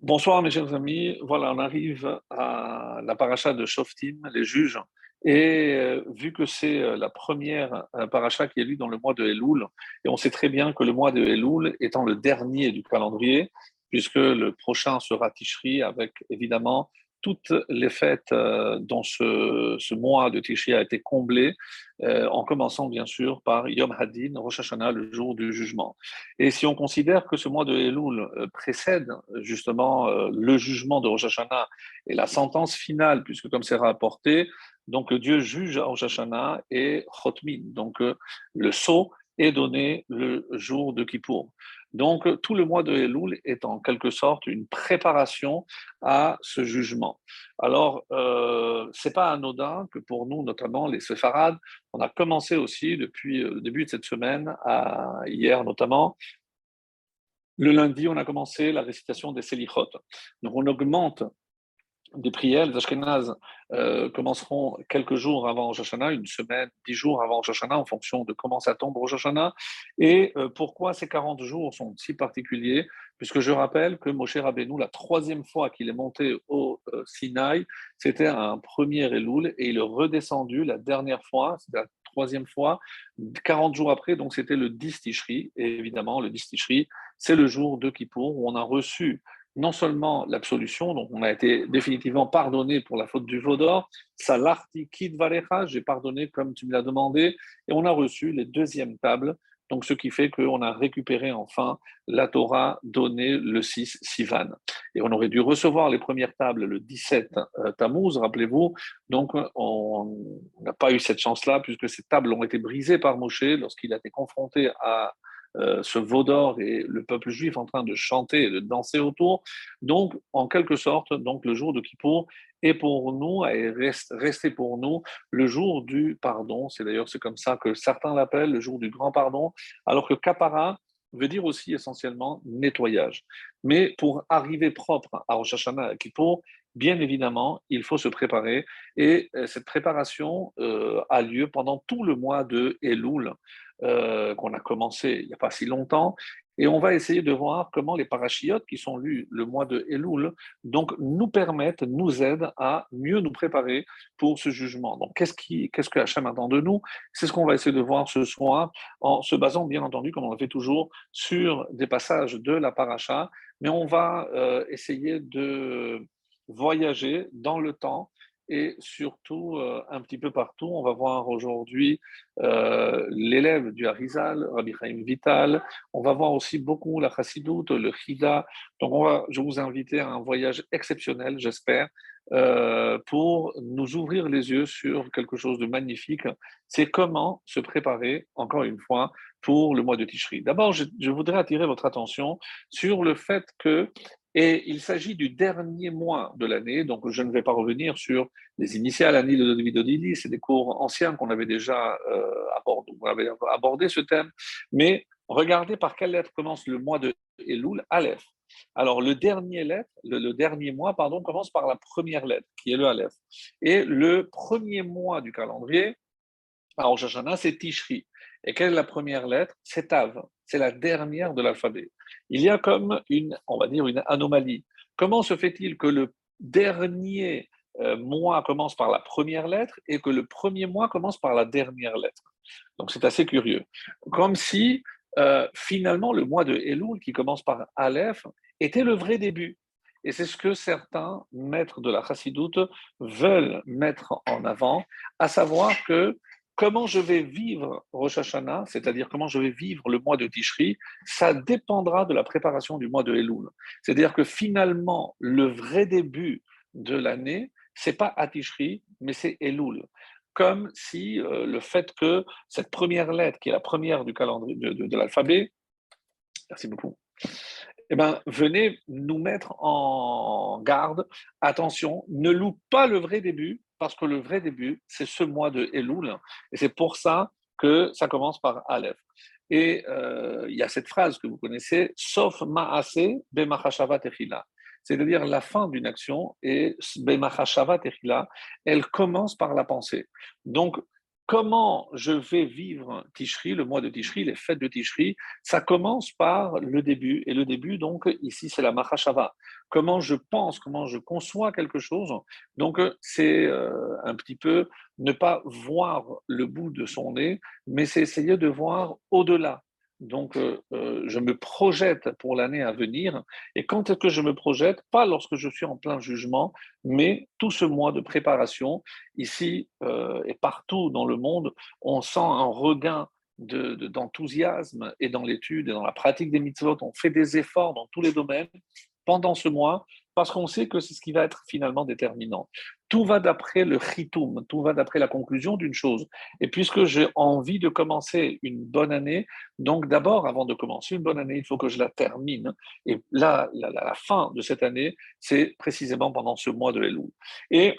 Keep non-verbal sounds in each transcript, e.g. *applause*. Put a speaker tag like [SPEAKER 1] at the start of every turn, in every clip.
[SPEAKER 1] Bonsoir mes chers amis, voilà, on arrive à la paracha de Shoftim, les juges, et euh, vu que c'est euh, la première euh, paracha qui est lue dans le mois de Elul, et on sait très bien que le mois de Elul étant le dernier du calendrier, puisque le prochain sera Tishri avec évidemment toutes les fêtes euh, dont ce, mois de Tishri a été comblé, euh, en commençant bien sûr par Yom Hadin, Rosh Hashanah, le jour du jugement. Et si on considère que ce mois de Elul euh, précède justement le jugement de Rosh Hashanah et la sentence finale, puisque comme c'est rapporté, donc Dieu juge à Rosh Hashanah et Chotmin, donc le sceau est donné le jour de Kippour. Donc, tout le mois de Elul est en quelque sorte une préparation à ce jugement. Alors, euh, ce n'est pas anodin que pour nous, notamment les séfarades, on a commencé aussi depuis le début de cette semaine, hier notamment, le lundi, on a commencé la récitation des Selichot. Donc, on augmente des prières. Les Ashkenaz euh, commenceront quelques jours avant Rosh une semaine, dix jours avant Rosh en fonction de comment ça tombe Rosh Hashanah. Et euh, pourquoi ces 40 jours sont si particuliers? Puisque je rappelle que Moshe Rabbeinu, la troisième fois qu'il est monté au euh, Sinaï, c'était un premier Elul, et il est redescendu la dernière fois, la troisième fois, 40 jours après, donc c'était le 10 Tishri. Et évidemment, le 10 Tishri, c'est le jour de Kippour où on a reçu non seulement l'absolution, donc on a été définitivement pardonné pour la faute du Vaudor, salarti kid valecha, j'ai pardonné comme tu me l'as demandé, et on a reçu les deuxièmes tables, donc ce qui fait qu'on a récupéré enfin la Torah donnée le 6 Sivan. Et on aurait dû recevoir les premières tables le 17 euh, Tammuz, rappelez-vous, donc on n'a pas eu cette chance-là, puisque ces tables ont été brisées par Moshe lorsqu'il a été confronté à euh, ce veau d'or et le peuple juif en train de chanter et de danser autour. Donc, en quelque sorte, donc le jour de Kippour est pour nous, et reste, resté pour nous, le jour du pardon. C'est d'ailleurs comme ça que certains l'appellent, le jour du grand pardon, alors que Kapara veut dire aussi essentiellement nettoyage. Mais pour arriver propre à Rosh Hashanah à Kippour, bien évidemment, il faut se préparer. Et euh, cette préparation euh, a lieu pendant tout le mois de Elul. Euh, qu'on a commencé il n'y a pas si longtemps. Et on va essayer de voir comment les parachiotes qui sont lus le mois de Elul donc, nous permettent, nous aident à mieux nous préparer pour ce jugement. Donc, qu'est-ce, qui, qu'est-ce que Hachem attend de nous? C'est ce qu'on va essayer de voir ce soir en se basant, bien entendu, comme on le fait toujours, sur des passages de la paracha. Mais on va euh, essayer de voyager dans le temps et surtout euh, un petit peu partout. On va voir aujourd'hui euh, l'élève du Harizal, Rabbi Chaim Vital. On va voir aussi beaucoup la Chassidoute, le Chida. Donc je vous invite à un voyage exceptionnel, j'espère, euh, pour nous ouvrir les yeux sur quelque chose de magnifique. C'est comment se préparer, encore une fois, pour le mois de Tishri. D'abord, je voudrais attirer votre attention sur le fait que et il s'agit du dernier mois de l'année, donc je ne vais pas revenir sur les initiales Annie de David c'est des cours anciens qu'on avait déjà euh, abordé, on avait abordé ce thème, mais regardez par quelle lettre commence le mois de Elul, Aleph. Alors le dernier lettre, le, dernier mois, pardon, commence par la première lettre, qui est le Aleph. Et le premier mois du calendrier, alors Rosh c'est Tishri. Et quelle est la première lettre? C'est Tav. C'est la dernière de l'alphabet. Il y a comme une, on va dire, une anomalie. Comment se fait-il que le dernier euh, mois commence par la première lettre et que le premier mois commence par la dernière lettre? Donc c'est assez curieux. Comme si euh, finalement le mois de Elul, qui commence par Aleph, était le vrai début. Et c'est ce que certains maîtres de la chassidoute veulent mettre en avant, à savoir que comment je vais vivre Rosh Hashanah, c'est-à-dire comment je vais vivre le mois de Tishri, ça dépendra de la préparation du mois de Elul. C'est-à-dire que finalement, le vrai début de l'année, c'est pas à Tishri, mais c'est Elul. Comme si euh, le fait que cette première lettre, qui est la première du calendrier de, l'alphabet, merci beaucoup, eh ben, venez nous mettre en garde. Attention, ne loupe pas le vrai début, parce que le vrai début, c'est ce mois de Elul, et c'est pour ça que ça commence par Aleph. Et euh, il y a cette phrase que vous connaissez, sauf ma'ase bemachashava techila. C'est-à-dire la fin d'une action et bemachashava techila, elle commence par la pensée. Donc, comment je vais vivre Tishri, le mois de Tishri, les fêtes de Tishri, ça commence par le début. Et le début, donc, ici, c'est la Mahashava. Comment je pense, comment je conçois quelque chose. Donc, c'est euh, un petit peu ne pas voir le bout de son nez, mais c'est essayer de voir au-delà. Donc, euh, euh, je me projette pour l'année à venir. Et quand est-ce que je me projette? Pas lorsque je suis en plein jugement, mais tout ce mois de préparation, ici euh, et partout dans le monde, on sent un regain d'enthousiasme et dans l'étude et dans la pratique des mitzvot. On fait des efforts dans tous les domaines pendant ce mois parce qu'on sait que c'est ce qui va être finalement déterminant. Tout va d'après le chitum, tout va d'après la conclusion d'une chose. Et puisque j'ai envie de commencer une bonne année, donc d'abord, avant de commencer une bonne année, il faut que je la termine. Et là, la, fin de cette année, c'est précisément pendant ce mois de Elul. Et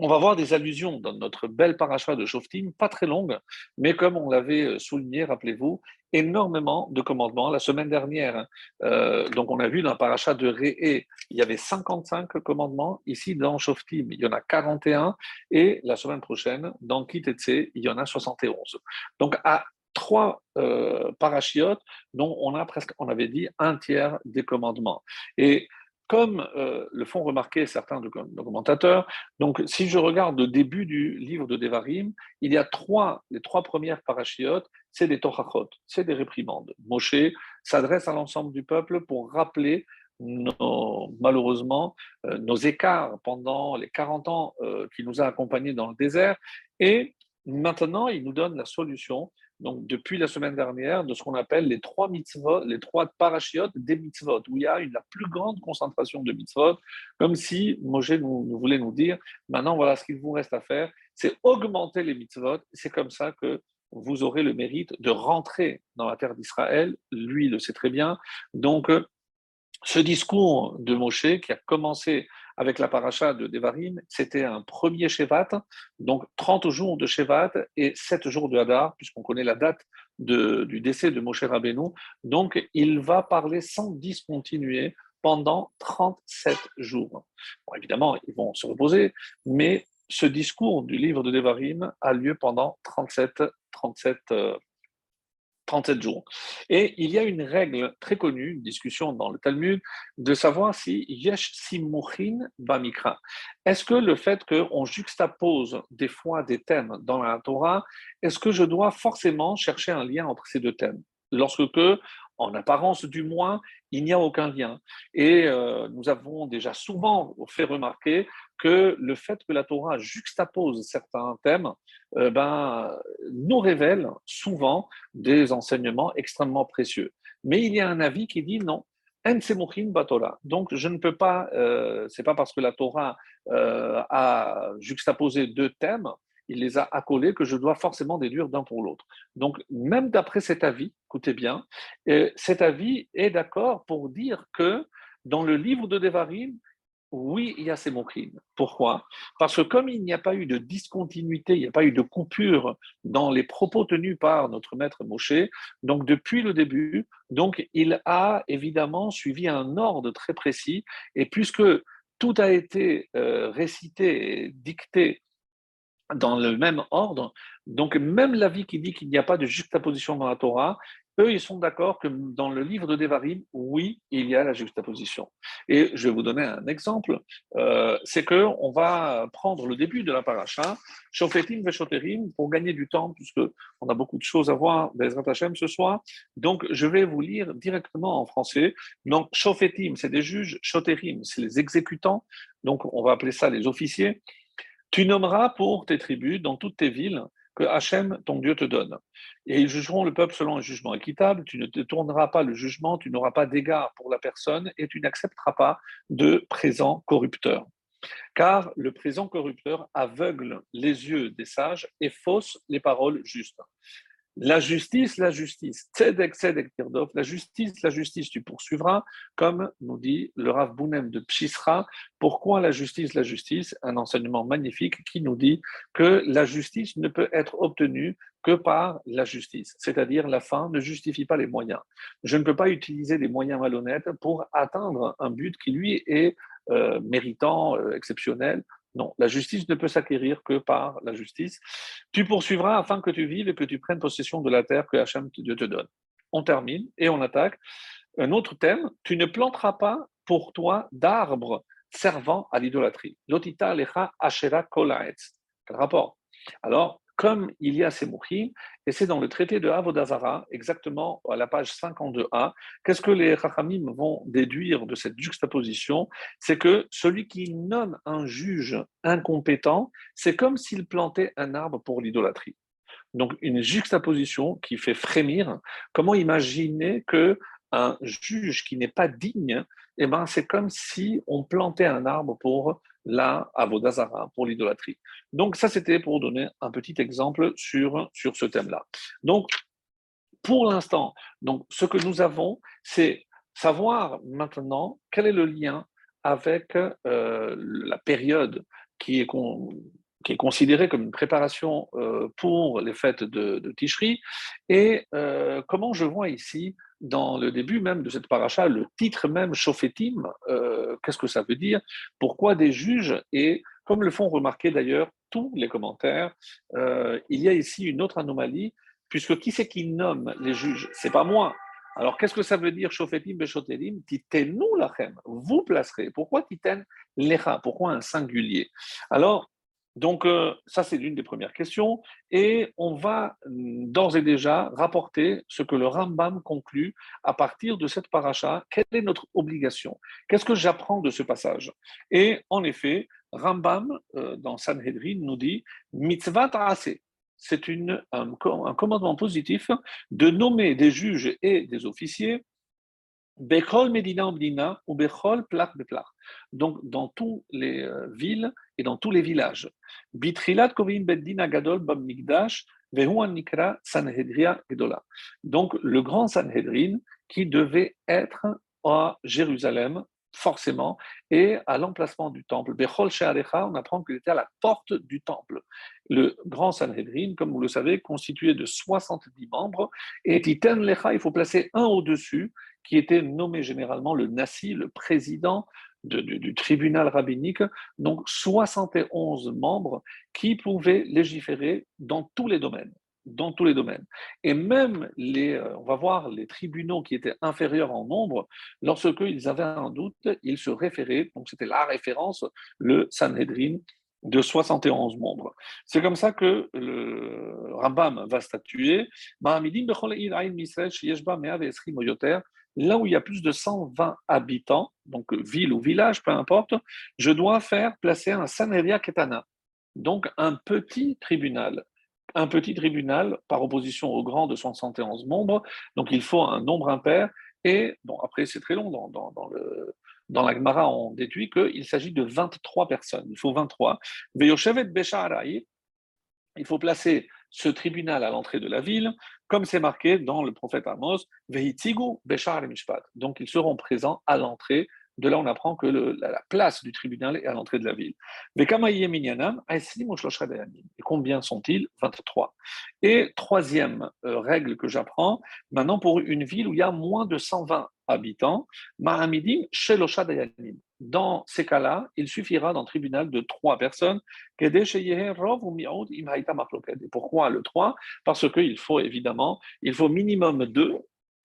[SPEAKER 1] on va voir des allusions dans notre belle paracha de Shoftim, pas très longue, mais comme on l'avait euh, souligné, rappelez-vous, énormément de commandements. La semaine dernière, euh, donc on a vu dans le paracha de Réé, il y avait 55 commandements. Ici, dans Shoftim, il y en a 41. Et la semaine prochaine, dans Kitetse, il y en a 71. Donc, à trois euh, parachiotes dont on a presque, on avait dit, un tiers des commandements. Et comme euh, le font remarquer certains documentateurs, donc si je regarde le début du livre de Devarim, il y a trois, les trois premières parachiotes, c'est des tochachot, c'est des réprimandes. Moshe s'adresse à l'ensemble du peuple pour rappeler malheureusement euh, nos écarts pendant les 40 ans euh, qui nous a accompagnés dans le désert. Et maintenant, il nous donne la solution donc depuis la semaine dernière, de ce qu'on appelle les trois mitzvot, les trois parachiotes des mitzvot, où il y a la plus grande concentration de mitzvot, comme si Moshe nous, voulait nous dire, maintenant voilà ce qu'il vous reste à faire, c'est augmenter les mitzvot, c'est comme ça que vous aurez le mérite de rentrer dans la terre d'Israël, lui le sait très bien, donc ce discours de Moshe qui a commencé avec la paracha de Devarim, c'était un premier Shevat, donc 30 jours de Shevat et 7 jours de Hadar, puisqu'on connaît la date du décès de Moshe Rabbeinu. Donc, il va parler sans discontinuer pendant 37 jours. évidemment, ils vont se reposer, mais ce discours du livre de Devarim a lieu pendant 37, 37 37 jours. Et il y a une règle très connue, une discussion dans le Talmud, de savoir si yesh simuchin bamikra. Est-ce que le fait qu'on juxtapose des fois des thèmes dans la Torah, est-ce que je dois forcément chercher un lien entre ces deux thèmes? Lorsque en apparence du moins, il n'y a aucun lien. Et euh, nous avons déjà souvent fait remarquer que le fait que la Torah juxtapose certains thèmes euh, ben, nous révèle souvent des enseignements extrêmement précieux. Mais il y a un avis qui dit non. Donc, je ne peux pas, euh, c'est pas parce que la Torah a juxtaposé deux thèmes il les a accolés que je dois forcément déduire d'un pour l'autre. Donc, même d'après cet avis, écoutez bien, euh, cet avis est d'accord pour dire que dans le livre de Devarim, oui, il y a ces moqueries. Pourquoi? Parce que comme il n'y a pas eu de discontinuité, il n'y a pas eu de coupure dans les propos tenus par notre maître Moshe, donc depuis le début, il a évidemment suivi un ordre très précis, et puisque tout a été euh, récité dicté dans le même ordre. Donc, même l'avis qui dit qu'il n'y a pas de juxtaposition dans la Torah, eux, ils sont d'accord que dans le livre de Devarim, oui, il y a la juxtaposition. Et je vais vous donner un exemple. Euh, c'est que on va prendre le début de la paracha, Shofetim Veshoterim, pour gagner du temps, puisque on a beaucoup de choses à voir dans Hashem ce soir. Donc, je vais vous lire directement en français. Donc, Shofetim, c'est des juges, Shoterim, c'est les exécutants. Donc, on va appeler ça les officiers. Tu nommeras pour tes tribus dans toutes tes villes que Hachem, ton Dieu, te donne. Et ils jugeront le peuple selon un jugement équitable. Tu ne te tourneras pas le jugement, tu n'auras pas d'égard pour la personne et tu n'accepteras pas de présent corrupteur. Car le présent corrupteur aveugle les yeux des sages et fausse les paroles justes. La justice, la justice, tzedek, tzedek, tirdof, la justice, la justice, tu poursuivras, comme nous dit le Rav Bounem de Pshisra. Pourquoi la justice, la justice? Un enseignement magnifique qui nous dit que la justice ne peut être obtenue que par la justice, c'est-à-dire la fin ne justifie pas les moyens. Je ne peux pas utiliser des moyens malhonnêtes pour atteindre un but qui, lui, est euh, méritant, euh, exceptionnel. Non, la justice ne peut s'acquérir que par la justice. Tu poursuivras afin que tu vives et que tu prennes possession de la terre que Hachem Dieu te donne. On termine et on attaque. Un autre thème, tu ne planteras pas pour toi d'arbres servant à l'idolâtrie. Lotita lecha ashera kolaetz. Quel rapport? Alors, comme il y a ces mouchim, et c'est dans le traité de Avodazara, exactement à la page 52a, qu'est-ce que les Rachamim vont déduire de cette juxtaposition? C'est que celui qui nomme un juge incompétent, c'est comme s'il plantait un arbre pour l'idolâtrie. Donc une juxtaposition qui fait frémir. Comment imaginer que un juge qui n'est pas digne, eh ben, c'est comme si on plantait un arbre pour la avodazara, pour l'idolâtrie. Donc ça, c'était pour donner un petit exemple sur, ce thème-là. Donc, pour l'instant, donc, ce que nous avons, c'est savoir maintenant quel est le lien avec euh, la période qui est, qui est considérée comme une préparation euh, pour les fêtes de, de et euh, comment je vois ici dans le début même de cette paracha, le titre même Shofetim, euh, qu'est-ce que ça veut dire? Pourquoi des juges Et comme le font remarquer d'ailleurs tous les commentaires, il y a ici une autre anomalie, puisque qui c'est qui nomme les juges? C'est pas moi. Alors qu'est-ce que ça veut dire Shofetim Beshotelim? Titenu lachem, vous placerez. Pourquoi Titen lecha? Pourquoi un singulier? Alors donc, euh, ça, c'est l'une des premières questions. Et on va mm, d'ores et déjà rapporter ce que le Rambam conclut à partir de cette paracha. Quelle est notre obligation? Qu'est-ce que j'apprends de ce passage? Et en effet, Rambam, euh, dans Sanhedrin, nous dit Mitzvah ta'ase. C'est un, commandement positif de nommer des juges et des officiers Bechol Medina Medina ou Bechol Plach. Donc, dans toutes les euh, villes et dans tous les villages. Donc, le grand Sanhedrin qui devait être à Jérusalem, forcément, et à l'emplacement du temple. Bechol Shearecha, on apprend qu'il était à la porte du temple. Le grand Sanhedrin, comme vous le savez, constitué de 70 membres, et Titen Lecha, il faut placer un au-dessus, qui était nommé généralement le Nassi, le président du, tribunal rabbinique, donc 71 membres qui pouvaient légiférer dans tous les domaines dans tous les domaines. Et même les, euh, on va voir les tribunaux qui étaient inférieurs en nombre, lorsque ils avaient un doute, ils se référaient, donc c'était la référence, le Sanhedrin de 71 membres. C'est comme ça que le Rambam va statuer là où il y a plus de 120 habitants, donc ville ou village, peu importe, je dois faire placer un Sanheria Ketana, donc un petit tribunal. Un petit tribunal par opposition au grand de 71 membres, donc il faut un nombre impair. Et après, c'est très long dans, la Gemara, on déduit qu'il s'agit de 23 personnes. Il faut 23. Il faut placer ce tribunal à l'entrée de la ville, comme c'est marqué dans le prophète Amos, Veitigu Beshar Mishpat. Donc ils seront présents à l'entrée. De là, on apprend que la, place du tribunal est à l'entrée de la ville. Et combien sont-ils? 23. Et troisième euh, règle que j'apprends, maintenant pour une ville où il y a moins de 120 habitants, Mahamidim Shelosha Dayanim dans ces cas-là, il suffira d'un tribunal de trois personnes. Et pourquoi le trois? Parce qu'il faut évidemment, il faut minimum deux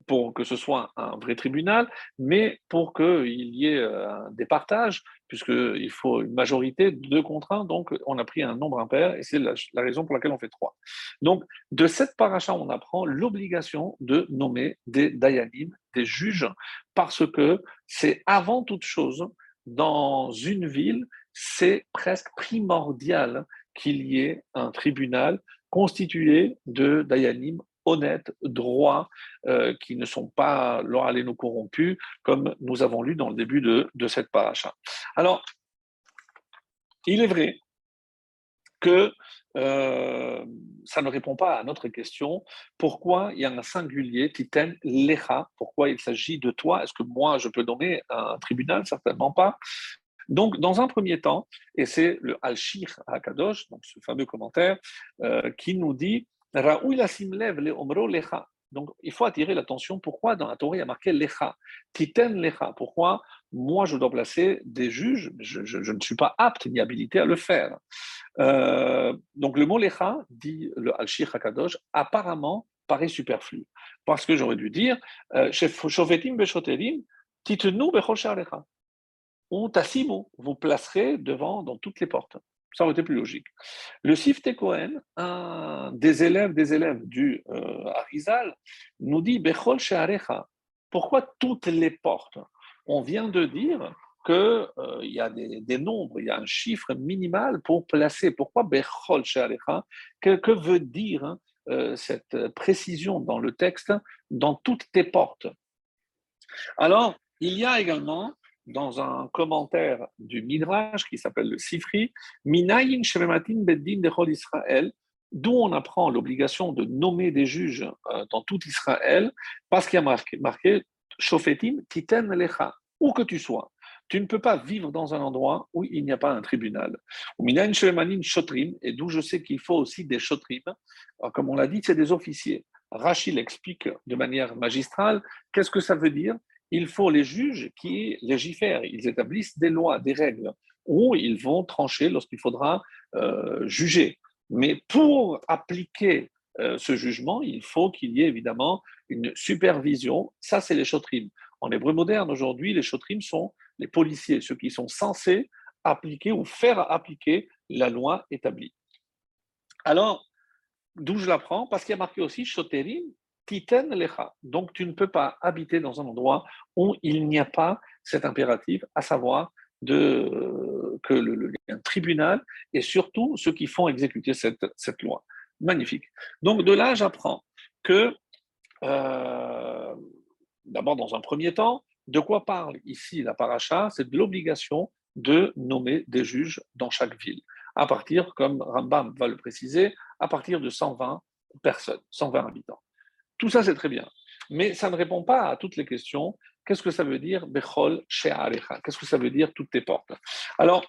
[SPEAKER 1] pour que ce soit un vrai tribunal, mais pour qu'il y ait euh, des partages, puisqu'il faut une majorité de un, donc on a pris un nombre impair, et c'est la, raison pour laquelle on fait trois. Donc, de cette paracha, on apprend l'obligation de nommer des dayanim, des juges, parce que c'est avant toute chose dans une ville, c'est presque primordial qu'il y ait un tribunal constitué de dayanim honnêtes, droits, euh, qui ne sont pas nous corrompus, comme nous avons lu dans le début de, cette paracha. Alors, il est vrai que euh, ça ne répond pas à notre question. Pourquoi il y a un singulier, titen lecha Pourquoi il s'agit de toi? Est-ce que moi, je peux nommer un tribunal? Certainement pas. Donc, dans un premier temps, et c'est le Al-Shir Kadosh, donc ce fameux commentaire, euh, qui nous dit Donc, il faut attirer l'attention. Pourquoi dans la Torah, il y a marqué Lecha? Titen Lecha. Pourquoi moi, je dois placer des juges? Je, ne suis pas apte ni habilité à le faire. Euh, donc, le mot Lecha, dit le Al-Shir Hakadosh, apparemment paraît superflu. Parce que j'aurais dû dire euh, Titenu vous placerez devant dans toutes les portes. Ça aurait été plus logique. Le Sifte Cohen, un des élèves des élèves du euh, Arizal, nous dit Bechol Shearecha. Pourquoi toutes les portes? On vient de dire qu'il euh, y a des, nombres, il y a un chiffre minimal pour placer. Pourquoi Bechol Shearecha? Que, que, veut dire hein, euh, cette précision dans le texte dans toutes tes portes? Alors, il y a également dans un commentaire du Midrash qui s'appelle le Sifri, Minayin Shemematin Beddin Dechol Israël, d'où on apprend l'obligation de nommer des juges euh, dans tout Israël, parce qu'il y a marqué, Shofetim Titen Lecha, où que tu sois. Tu ne peux pas vivre dans un endroit où il n'y a pas un tribunal. Minayin Shemematin Shotrim, et d'où je sais qu'il faut aussi des Shotrim, comme on l'a dit, c'est des officiers. Rachid explique de manière magistrale qu'est-ce que ça veut dire? Il faut les juges qui légifèrent, ils établissent des lois, des règles, où ils vont trancher lorsqu'il faudra euh, juger. Mais pour appliquer euh, ce jugement, il faut qu'il y ait évidemment une supervision. Ça, c'est les chotrim. En hébreu moderne, aujourd'hui, les chotrim sont les policiers, ceux qui sont censés appliquer ou faire appliquer la loi établie. Alors, d'où je l'apprends Parce qu'il y a marqué aussi choterim, Titen lecha. Donc tu ne peux pas habiter dans un endroit où il n'y a pas cet impératif, à savoir de, que le, un tribunal et surtout ceux qui font exécuter cette, cette loi. Magnifique. Donc de là, j'apprends que, euh, d'abord dans un premier temps, de quoi parle ici la paracha? C'est de l'obligation de nommer des juges dans chaque ville, à partir, comme Rambam va le préciser, à partir de 120 personnes, 120 habitants. Tout ça, c'est très bien. Mais ça ne répond pas à toutes les questions. Qu'est-ce que ça veut dire Bechol She'arecha? Qu'est-ce que ça veut dire toutes tes portes? Alors,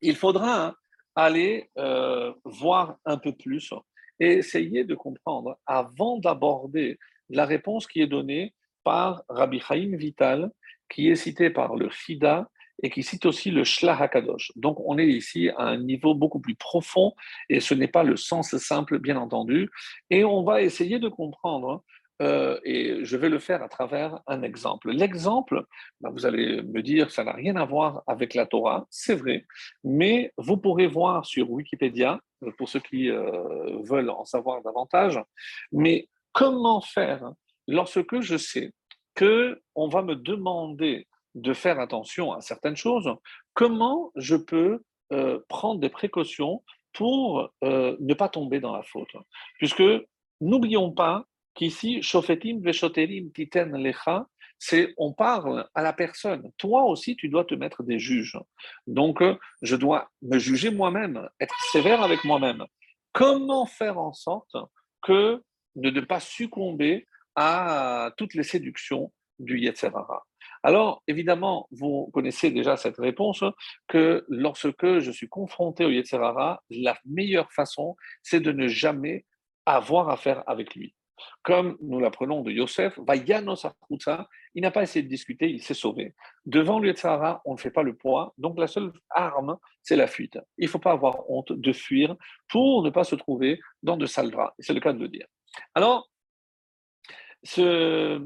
[SPEAKER 1] il faudra hein, aller euh, voir un peu plus et essayer de comprendre avant d'aborder la réponse qui est donnée par Rabbi Chaim Vital, qui est cité par le Fida et qui cite aussi le Shlach HaKadosh. Donc on est ici à un niveau beaucoup plus profond et ce n'est pas le sens simple, bien entendu. Et on va essayer de comprendre, euh, et je vais le faire à travers un exemple. L'exemple, ben, vous allez me dire, ça n'a rien à voir avec la Torah, c'est vrai, mais vous pourrez voir sur Wikipédia, pour ceux qui euh, veulent en savoir davantage, mais comment faire lorsque je sais que on va me demander de faire attention à certaines choses, comment je peux euh, prendre des précautions pour euh, ne pas tomber dans la faute? Puisque n'oublions pas qu'ici, Shofetim Veshoterim Titen Lecha, c'est on parle à la personne. Toi aussi, tu dois te mettre des juges. Donc, je dois me juger moi-même, être sévère avec moi-même. Comment faire en sorte que de ne pas succomber à toutes les séductions du Yetzerara alors, évidemment, vous connaissez déjà cette réponse, que lorsque je suis confronté au Yetzerara, la meilleure façon, c'est de ne jamais avoir affaire avec lui. Comme nous l'apprenons de Yosef, il n'a pas essayé de discuter, il s'est sauvé. Devant le Yetzerara, on ne fait pas le poids, donc la seule arme, c'est la fuite. Il ne faut pas avoir honte de fuir pour ne pas se trouver dans de sales C'est le cas de le dire. Alors, ce,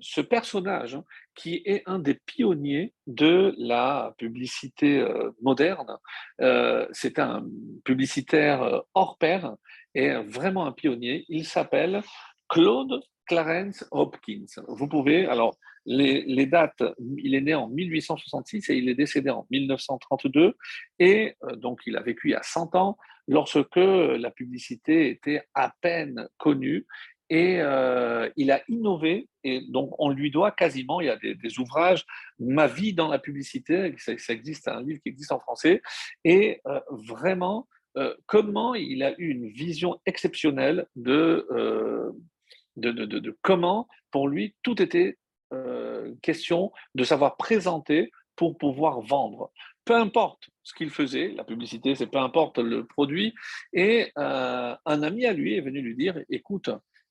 [SPEAKER 1] ce personnage hein, qui est un des pionniers de la publicité euh, moderne. Euh, c'est un publicitaire euh, hors pair et vraiment un pionnier. Il s'appelle Claude Clarence Hopkins. Vous pouvez, alors, les, les, dates, il est né en 1866 et il est décédé en 1932, et donc il a vécu à 100 ans lorsque la publicité était à peine connue et euh, il a innové, et donc on lui doit quasiment, il y a des, ouvrages, Ma vie dans la publicité, ça, existe, un livre qui existe en français, et euh, vraiment euh, comment il a eu une vision exceptionnelle de, de, de, de, comment, pour lui, tout était question de savoir présenter pour pouvoir vendre. Peu importe ce qu'il faisait, la publicité, c'est peu importe le produit. Et un ami à lui est venu lui dire, écoute,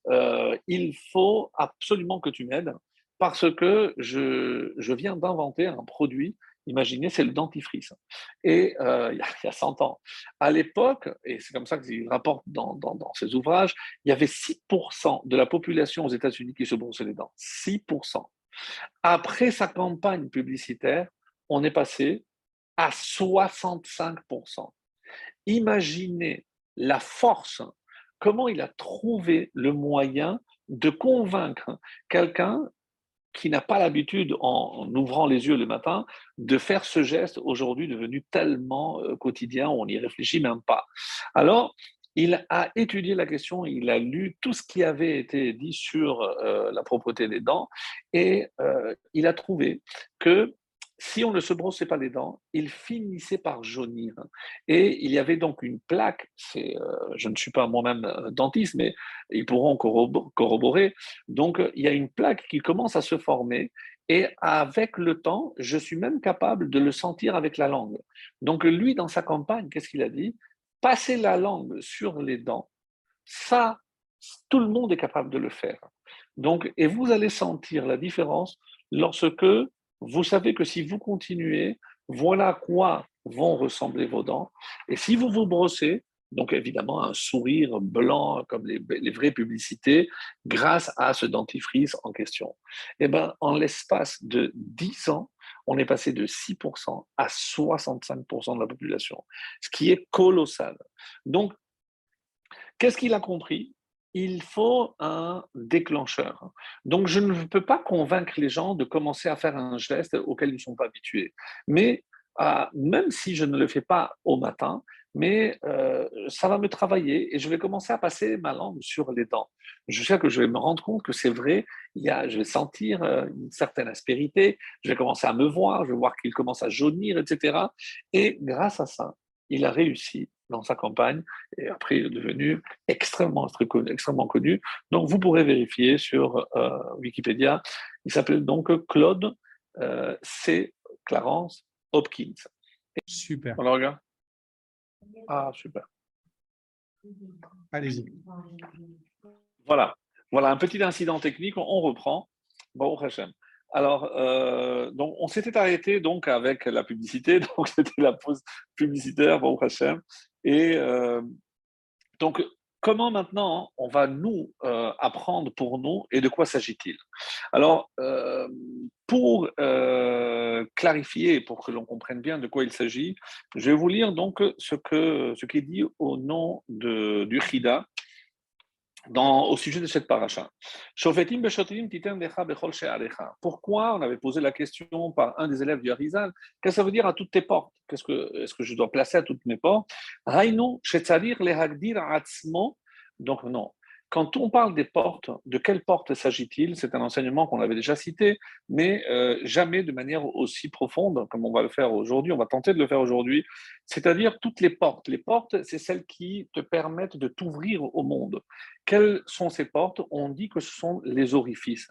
[SPEAKER 1] euh, il faut absolument que tu m'aides parce que je, je viens d'inventer un produit Imaginez, c'est le dentifrice. Et euh, il, y a, 100 ans. À l'époque, et c'est comme ça qu'il rapporte dans, dans, ses ouvrages, il y avait 6% de la population aux États-Unis qui se brossait les dents. 6%. Après sa campagne publicitaire, on est passé à 65%. Imaginez la force, comment il a trouvé le moyen de convaincre quelqu'un qui n'a pas l'habitude, en, ouvrant les yeux le matin, de faire ce geste aujourd'hui devenu tellement euh, quotidien, on n'y réfléchit même pas. Alors, il a étudié la question, il a lu tout ce qui avait été dit sur euh, la propreté des dents et euh, il a trouvé que si on ne se brossait pas les dents, il finissait par jaunir. Et il y avait donc une plaque, euh, je ne suis pas moi-même euh, dentiste, mais ils pourront corroborer. Donc il y a une plaque qui commence à se former et avec le temps, je suis même capable de le sentir avec la langue. Donc lui, dans sa campagne, qu'est-ce qu'il a dit? Passer la langue sur les dents, ça, tout le monde est capable de le faire. Donc, et vous allez sentir la différence lorsque vous savez que si vous continuez, voilà à quoi vont ressembler vos dents. Et si vous vous brossez, donc évidemment un sourire blanc comme les, vraies publicités, grâce à ce dentifrice en question. Eh ben, en l'espace de 10 ans, on est passé de 6% à 65% de la population, ce qui est colossal. Donc, qu'est-ce qu'il a compris? Il faut un déclencheur. Donc, je ne peux pas convaincre les gens de commencer à faire un geste auquel ils ne sont pas habitués. Mais ah, même si je ne le fais pas au matin, mais euh, ça va me travailler et je vais commencer à passer ma langue sur les dents. Je sais que je vais me rendre compte que c'est vrai, il y a, je vais sentir euh, une certaine aspérité, je vais commencer à me voir, je vais voir qu'il commence à jaunir, etc. Et grâce à ça, il a réussi dans sa campagne et après il est devenu extrêmement, extrêmement connu. Donc vous pourrez vérifier sur euh, Wikipédia. Il s'appelle donc Claude euh, C. Clarence Hopkins.
[SPEAKER 2] super.
[SPEAKER 1] On le regarde? Ah, super.
[SPEAKER 2] Allez-y.
[SPEAKER 1] Voilà. Voilà un petit incident technique. On reprend. Bon, Hachem. Alors, euh, on s'était arrêté donc avec la publicité, *laughs* donc c'était la pause publicitaire, bon Hachem. Et euh, donc, comment maintenant on va nous euh, apprendre pour nous et de quoi s'agit-il? Alors, pour clarifier, pour que l'on comprenne bien de quoi il s'agit, je vais vous lire donc ce qui est dit au nom de, du Chida, au sujet de cette paracha. Pourquoi on avait posé la question par un des élèves du Harizal? Qu'est-ce que ça veut dire à toutes tes portes? Qu'est-ce que, Est-ce que je dois placer à toutes mes portes? Donc non. Quand on parle des portes, de quelles portes s'agit-il? C'est un enseignement qu'on avait déjà cité, mais euh, jamais de manière aussi profonde comme on va le faire aujourd'hui. On va tenter de le faire aujourd'hui, c'est-à-dire toutes les portes. Les portes, c'est celles qui te permettent de t'ouvrir au monde. Quelles sont ces portes? On dit que ce sont les orifices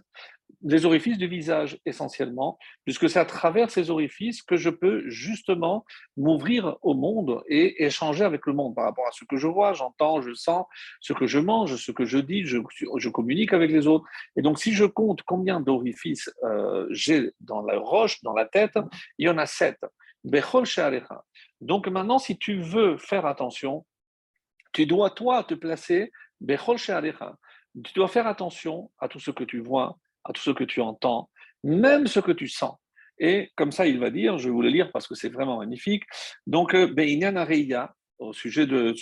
[SPEAKER 1] les orifices du visage essentiellement, puisque c'est à travers ces orifices que je peux justement m'ouvrir au monde et échanger avec le monde par rapport à ce que je vois, j'entends, je sens, ce que je mange, ce que je dis, je, je communique avec les autres. Et donc si je compte combien d'orifices euh, j'ai dans la roche, dans la tête, il y en a sept. Donc maintenant, si tu veux faire attention, tu dois toi te placer tu dois faire attention à tout ce que tu vois, à tout ce que tu entends, même ce que tu sens. Et comme ça, il va dire, je vais vous le lire parce que c'est vraiment magnifique. Donc, euh, au sujet de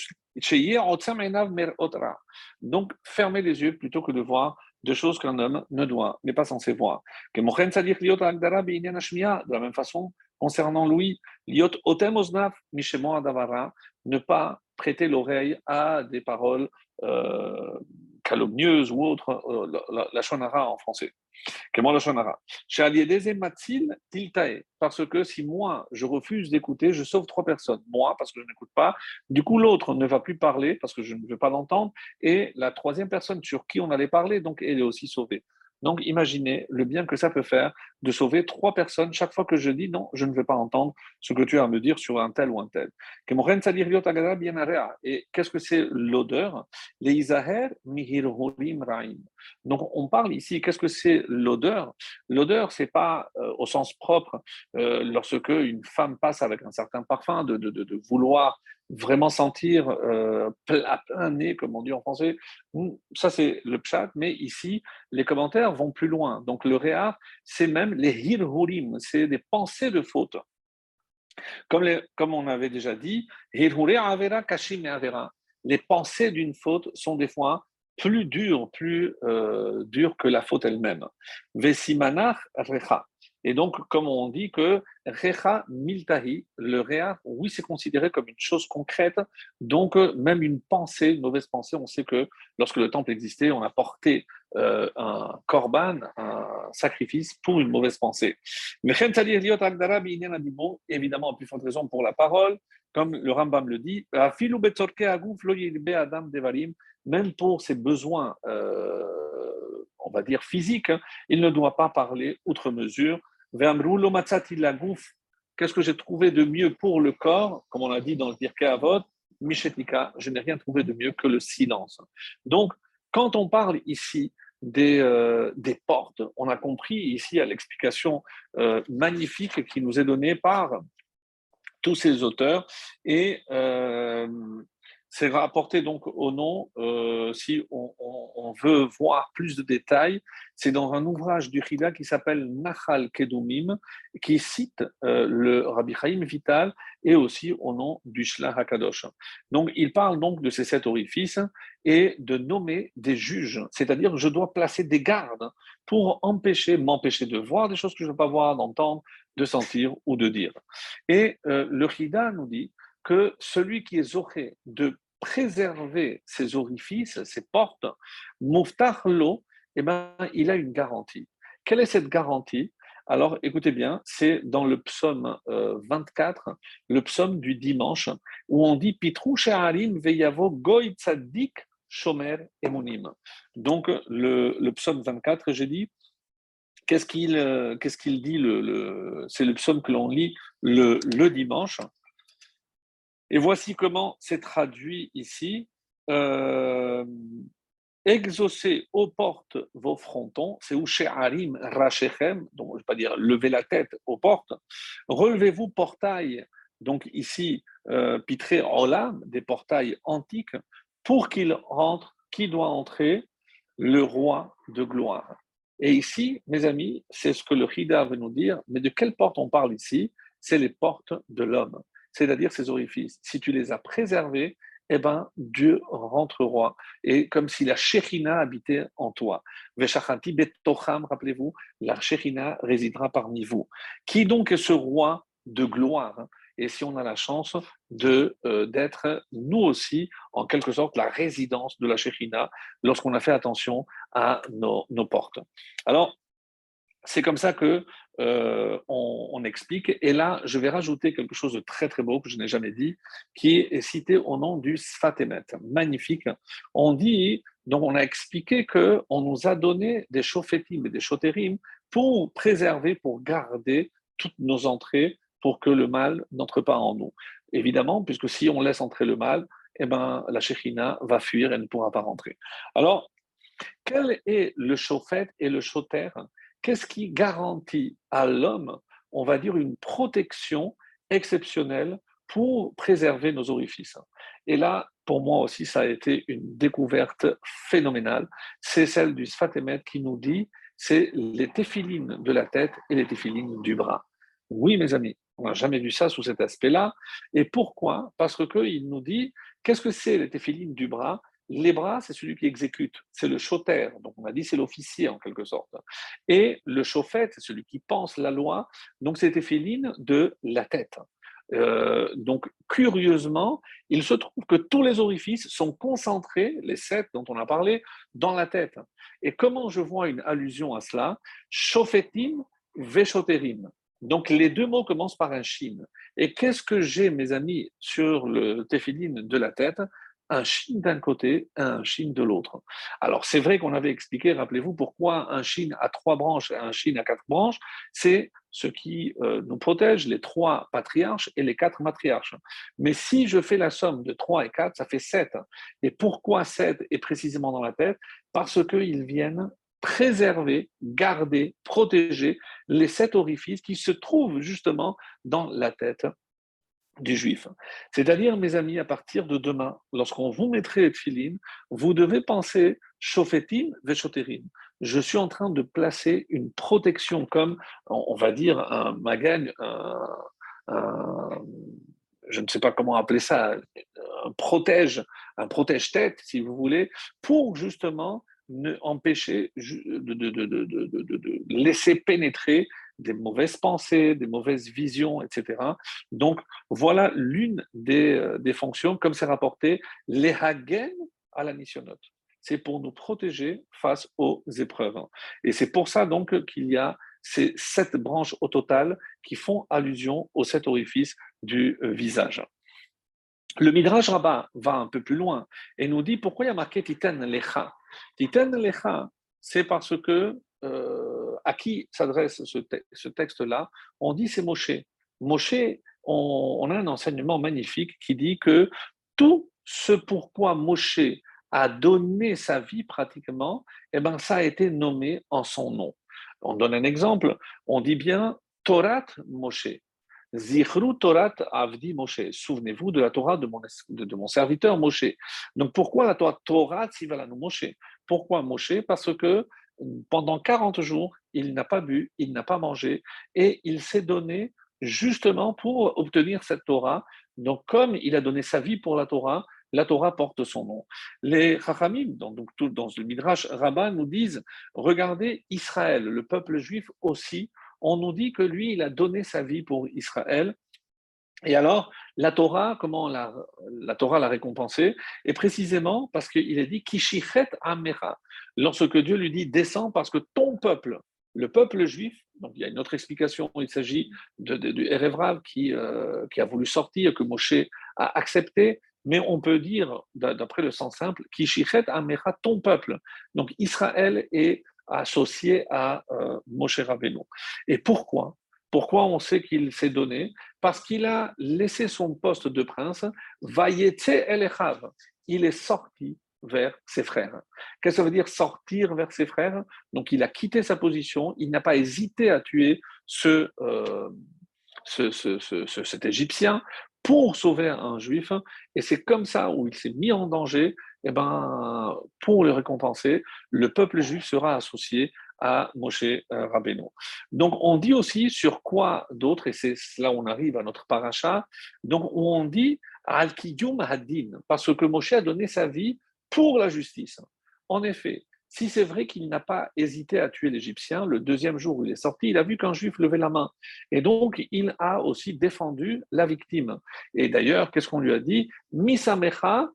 [SPEAKER 1] donc, fermez les yeux plutôt que de voir deux choses qu'un homme ne doit, n'est pas censé voir. De la même façon, concernant Louis, ne pas prêter l'oreille à des paroles euh, calomnieuse ou autre, euh, la, la, en français. Comment la shonara? Parce que si moi, je refuse d'écouter, je sauve trois personnes. Moi, parce que je n'écoute pas. Du coup, l'autre ne va plus parler parce que je ne veux pas l'entendre. Et la troisième personne sur qui on allait parler, donc elle est aussi sauvée. Donc imaginez le bien que ça peut faire de sauver trois personnes chaque fois que je dis non, je ne veux pas entendre ce que tu as à me dire sur un tel ou un tel. Et qu'est-ce que c'est l'odeur? Donc on parle ici, qu'est-ce que c'est l'odeur? L'odeur, c'est pas euh, au sens propre euh, lorsque une femme passe avec un certain parfum de vouloir vraiment sentir euh, plein nez, comme on dit en français. Ça, c'est le pshat, mais ici, les commentaires vont plus loin. Donc, le réa, c'est même les hirhurim, c'est des pensées de faute. Comme, on avait déjà dit, avera kashim avera. Les pensées d'une faute sont des fois plus dures, plus euh, dures que la faute elle-même. Vesimanach recha. Et donc, comme on dit que Recha Miltahi, le Réa, oui, c'est considéré comme une chose concrète. Donc, euh, même une pensée, une mauvaise pensée, on sait que lorsque le temple existait, on a porté euh, un korban, un sacrifice pour une mauvaise pensée. Mais évidemment, en plus forte raison pour la parole, comme le Rambam le dit, même pour ses besoins, euh, on va dire physiques, il ne doit pas parler outre mesure Qu'est-ce que j'ai trouvé de mieux pour le corps? Comme on l'a dit dans le Pirkei Avot, Mishetika, je n'ai rien trouvé de mieux que le silence. Donc, quand on parle ici des, euh, des portes, on a compris ici à l'explication euh, magnifique qui nous est donnée par tous ces auteurs. Et euh, c'est rapporté donc au nom, euh, si on, veut voir plus de détails, c'est dans un ouvrage du Chida qui s'appelle Nachal Kedumim, qui cite euh, le Rabbi Chaim Vital et aussi au nom du Shlach HaKadosh. Donc il parle donc de ces sept orifices et de nommer des juges, c'est-à-dire je dois placer des gardes pour empêcher, m'empêcher de voir des choses que je ne veux pas voir, d'entendre, de sentir ou de dire. Et euh, le Chida nous dit que celui qui est zoré de préserver ses orifices, ses portes, l'eau, eh ben, il a une garantie. Quelle est cette garantie? Alors, écoutez bien, c'est dans le psaume 24, euh, le psaume du dimanche, où on dit Pitrou She'arim Veyavo Goy Tzadik Shomer Emunim. Donc, le, psaume 24, j'ai dit, qu'est-ce qu'il euh, qu'est-ce dit le, C'est le psaume que l'on lit le dimanche. Et voici comment c'est traduit ici. Euh, exaucez aux portes vos frontons, c'est où Arim Rachechem, donc je ne vais pas dire levez la tête aux portes, relevez-vous portail, donc ici euh, pitré Olam, des portails antiques, pour qu'il rentre, qui doit entrer? Le roi de gloire. Et ici, mes amis, c'est ce que le Hida veut nous dire, mais de quelle porte on parle ici? C'est les portes de l'homme c'est-à-dire ces orifices. Si tu les as préservés, eh ben, Dieu rentre roi. Et comme si la Shechina habitait en toi. Veshachanti betocham, rappelez-vous, la Shechina résidera parmi vous. Qui donc est ce roi de gloire hein? et si on a la chance de euh, d'être nous aussi en quelque sorte la résidence de la Shechina lorsqu'on a fait attention à nos, nos portes. Alors c'est comme ça que euh, on, explique. Et là, je vais rajouter quelque chose de très très beau que je n'ai jamais dit, qui est cité au nom du Sfatemet. Magnifique. On dit, donc on a expliqué que on nous a donné des chauffetim et des chotérim pour préserver, pour garder toutes nos entrées, pour que le mal n'entre pas en nous. Évidemment, puisque si on laisse entrer le mal, eh ben, la Shechina va fuir et ne pourra pas rentrer. Alors, quel est le chauffet et le chauter qu'est-ce qui garantit à l'homme, on va dire, une protection exceptionnelle pour préserver nos orifices? Et là, pour moi aussi, ça a été une découverte phénoménale. C'est celle du Sfatemet qui nous dit c'est les téphilines de la tête et les téphilines du bras. Oui, mes amis, on n'a jamais vu ça sous cet aspect-là. Et pourquoi? Parce qu'il nous dit qu'est-ce que c'est les téphilines du bras? Les bras, c'est celui qui exécute, c'est le chauffeur, donc on a dit c'est l'officier en quelque sorte. Et le chauffet, c'est celui qui pense la loi, donc c'était féline de la tête. Euh, donc, curieusement, il se trouve que tous les orifices sont concentrés, les sept dont on a parlé, dans la tête. Et comment je vois une allusion à cela? Chauffetim, veshoterim. Donc, les deux mots commencent par un shin. Et qu'est-ce que j'ai, mes amis, sur le téphiline de la tête? Un chine d'un côté un chine de l'autre. Alors c'est vrai qu'on avait expliqué, rappelez-vous, pourquoi un chine à trois branches et un chine à quatre branches, c'est ce qui euh, nous protège, les trois patriarches et les quatre matriarches. Mais si je fais la somme de trois et quatre, ça fait sept. Et pourquoi sept est précisément dans la tête? Parce qu'ils viennent préserver, garder, protéger les sept orifices qui se trouvent justement dans la tête du juif. C'est-à-dire, mes amis, à partir de demain, lorsqu'on vous mettrait les vous devez penser shofetim veshoterim. Je suis en train de placer une protection comme, on va dire, un magan, je ne sais pas comment appeler ça, un protège, un protège-tête, si vous voulez, pour justement ne empêcher de, laisser pénétrer des mauvaises pensées, des mauvaises visions, etc. Donc, voilà l'une des, euh, des, fonctions, comme c'est rapporté, les hagen à la missionote. C'est pour nous protéger face aux épreuves. Et c'est pour ça donc qu'il y a ces sept branches au total qui font allusion aux sept orifices du euh, visage. Le Midrash Rabbah va un peu plus loin et nous dit pourquoi il y a marqué Titan Lecha. Titan Lecha, c'est parce que euh, à qui s'adresse ce, texte-là On dit c'est Moshe. Moshe, on, a un enseignement magnifique qui dit que tout ce pourquoi Moshe a donné sa vie pratiquement, eh ben, ça a été nommé en son nom. On donne un exemple, on dit bien Torah Moshe. Zichru Torah Avdi Moshe. Souvenez-vous de la Torah de mon, de, mon serviteur Moshe. Donc pourquoi la Torah Torah Moshe? Pourquoi Moshe? Parce que pendant 40 jours, il n'a pas bu, il n'a pas mangé et il s'est donné justement pour obtenir cette Torah. Donc comme il a donné sa vie pour la Torah, la Torah porte son nom. Les Chachamim, dans le Midrash Rabbah, nous disent regardez Israël, le peuple juif aussi, on nous dit que lui, il a donné sa vie pour Israël. Et alors, la Torah, comment la, la Torah l'a récompensé? Et précisément parce qu'il a dit Kishichet Amera. Lorsque Dieu lui dit Descends parce que ton peuple, le peuple juif, il y a une autre explication, il s'agit de, du Erevrav qui, euh, qui a voulu sortir, que Moshe a accepté, mais on peut dire, d'après le sens simple, Kishichet Amera, ton peuple. Donc Israël est associé à euh, Moshe Rabbeinu. Et pourquoi? Pourquoi on sait qu'il s'est donné? Parce qu'il a laissé son poste de prince, Vayete El Il est sorti vers ses frères. Qu'est-ce que ça veut dire sortir vers ses frères? Donc il a quitté sa position, il n'a pas hésité à tuer ce, euh, ce, cet Égyptien pour sauver un juif, et c'est comme ça où il s'est mis en danger, et eh ben, pour le récompenser, le peuple juif sera associé à Moshe euh, Rabbeinu. Donc on dit aussi sur quoi d'autre, et c'est là où on arrive à notre paracha, donc on dit Haddin, parce que Moshe a donné sa vie pour la justice. En effet, si c'est vrai qu'il n'a pas hésité à tuer l'Égyptien, le deuxième jour où il est sorti, il a vu qu'un juif levait la main. Et donc, il a aussi défendu la victime. Et d'ailleurs, qu'est-ce qu'on lui a dit? Misamecha,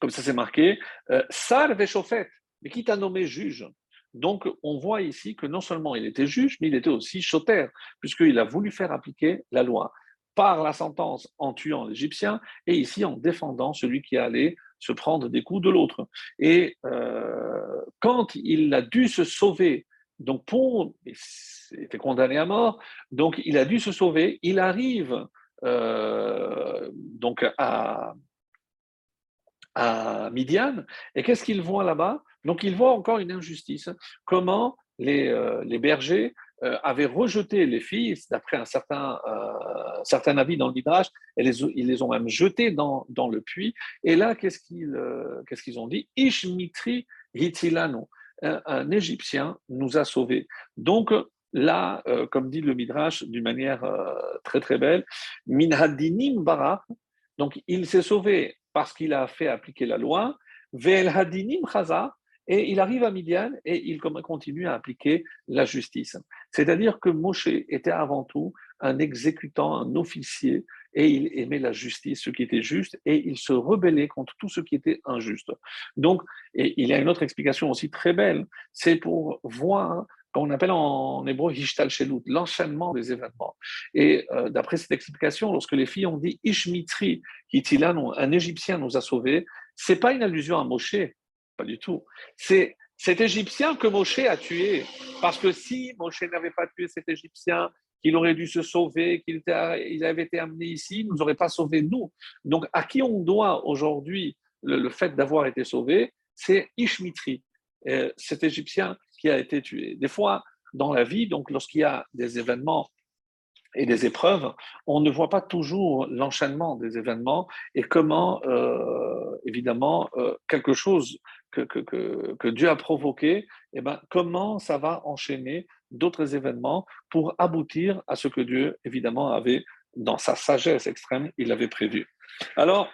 [SPEAKER 1] comme ça c'est marqué, euh, Sar Veshofet, mais qui t'a nommé juge? Donc, on voit ici que non seulement il était juge, mais il était aussi choter, puisqu'il a voulu faire appliquer la loi par la sentence en tuant l'Égyptien et ici en défendant celui qui allait se prendre des coups de l'autre. Et euh, quand il a dû se sauver, donc il était condamné à mort, donc il a dû se sauver, il arrive euh, donc à, à Midian, et qu'est-ce qu'il voit là-bas? Donc il voit encore une injustice. Comment les, euh, les bergers euh, avaient rejeté les filles, d'après un certain, euh, certain avis dans le Midrash, et ils les ont même jetées dans, dans le puits. Et là, qu'est-ce qu'ils euh, ont dit? Ishmitri hitilano. Un, Égyptien nous a sauvés. Donc, là, comme dit le Midrash d'une manière très très belle, Minhadinim bara, donc il s'est sauvé parce qu'il a fait appliquer la loi, Vel hadinim chaza, et il arrive à Midian et il continue à appliquer la justice. C'est-à-dire que Moshe était avant tout un exécutant, un officier, et il aimait la justice, ce qui était juste, et il se rebellait contre tout ce qui était injuste. Donc, et il y a une autre explication aussi très belle, c'est pour voir qu'on appelle en hébreu Hishtal Shelut, l'enchaînement des événements. Et euh, d'après cette explication, lorsque les filles ont dit Ishmitri, Hitilan, un Égyptien nous a sauvés, c'est pas une allusion à Moshe, pas du tout. C'est cet Égyptien que Moshe a tué. Parce que si Moshe n'avait pas tué cet Égyptien, qu'il aurait dû se sauver, qu'il il avait été amené ici, il ne nous aurait pas sauvés, nous. Donc, à qui on doit aujourd'hui le, fait d'avoir été sauvé C'est Ishmitri, euh, cet Égyptien qui a été tué. Des fois, dans la vie, donc lorsqu'il y a des événements et des épreuves, on ne voit pas toujours l'enchaînement des événements et comment, euh, évidemment, euh, quelque chose que, Dieu a provoqué, eh ben, comment ça va enchaîner d'autres événements pour aboutir à ce que Dieu, évidemment, avait, dans sa sagesse extrême, il avait prévu. Alors,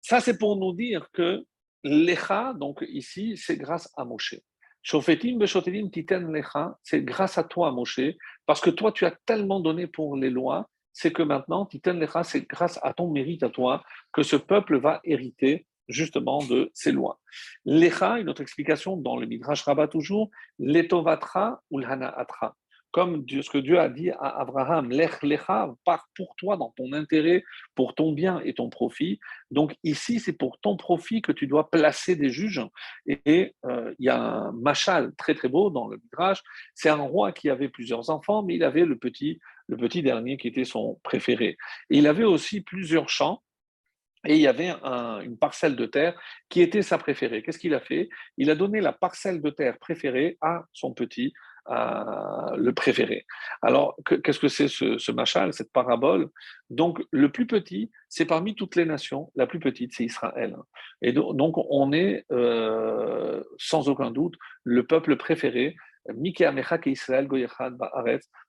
[SPEAKER 1] ça, c'est pour nous dire que l'Echa, donc ici, c'est grâce à Moshe. C'est grâce à toi, Moshe, parce que toi, tu as tellement donné pour les lois, c'est que maintenant, Titen Lecha, c'est grâce à ton mérite à toi que ce peuple va hériter justement de ces lois. Lecha, une autre explication dans le Midrash Rabbah toujours, letovatra ou atra comme ce que Dieu a dit à Abraham, lech lecha, part pour toi dans ton intérêt, pour ton bien et ton profit. Donc ici, c'est pour ton profit que tu dois placer des juges. Et euh, il y a un machal très très beau dans le Midrash. C'est un roi qui avait plusieurs enfants, mais il avait le petit, le petit dernier qui était son préféré. Et il avait aussi plusieurs champs. Et il y avait une parcelle de terre qui était sa préférée. Qu'est-ce qu'il a fait? Il a donné la parcelle de terre préférée à son petit, le préféré. Alors, qu'est-ce que c'est ce, ce machal, cette parabole? Donc, le plus petit, c'est parmi toutes les nations, la plus petite, c'est Israël. Et donc, on est euh, sans aucun doute le peuple préféré. Israël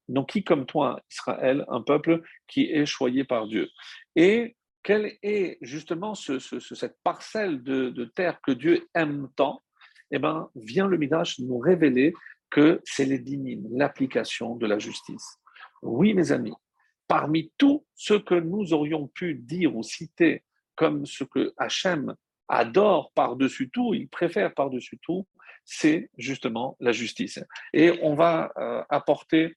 [SPEAKER 1] Donc, qui comme toi, Israël, un peuple qui est choyé par Dieu. Et quelle est justement cette parcelle de, terre que Dieu aime tant? Eh ben, vient le Midrash nous révéler que c'est les l'application de la justice. Oui, mes amis, parmi tout ce que nous aurions pu dire ou citer comme ce que Hachem adore par-dessus tout, il préfère par-dessus tout, c'est justement la justice. Et on va euh, apporter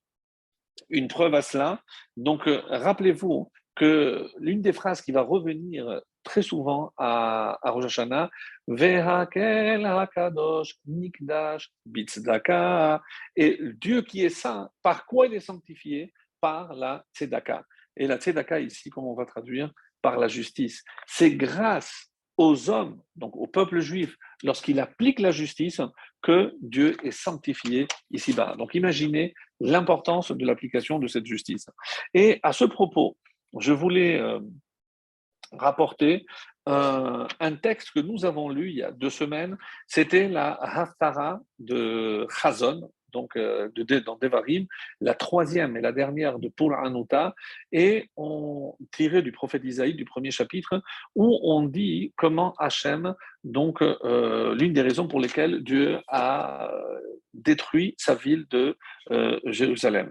[SPEAKER 1] une preuve à cela. Donc, euh, rappelez-vous que l'une des phrases qui va revenir très souvent à, à Rosh Hashanah, Vehakel Hakadosh Nikdash Bitzdaka. Et Dieu qui est saint, par quoi il est sanctifié? Par la Tzedaka. Et la Tzedaka, ici, comme on va traduire, par la justice. C'est grâce aux hommes, donc au peuple juif, lorsqu'il applique la justice, que Dieu est sanctifié ici-bas. Donc imaginez l'importance de l'application de cette justice. Et à ce propos, je voulais euh, rapporter euh, un texte que nous avons lu il y a deux semaines. C'était la Haftara de Chazon, donc euh, dans Devarim, la troisième et la dernière de Pour Anuta, et on tirait du prophète Isaïe du premier chapitre, où on dit comment Hachem, donc euh, l'une des raisons pour lesquelles Dieu a détruit sa ville de Jérusalem.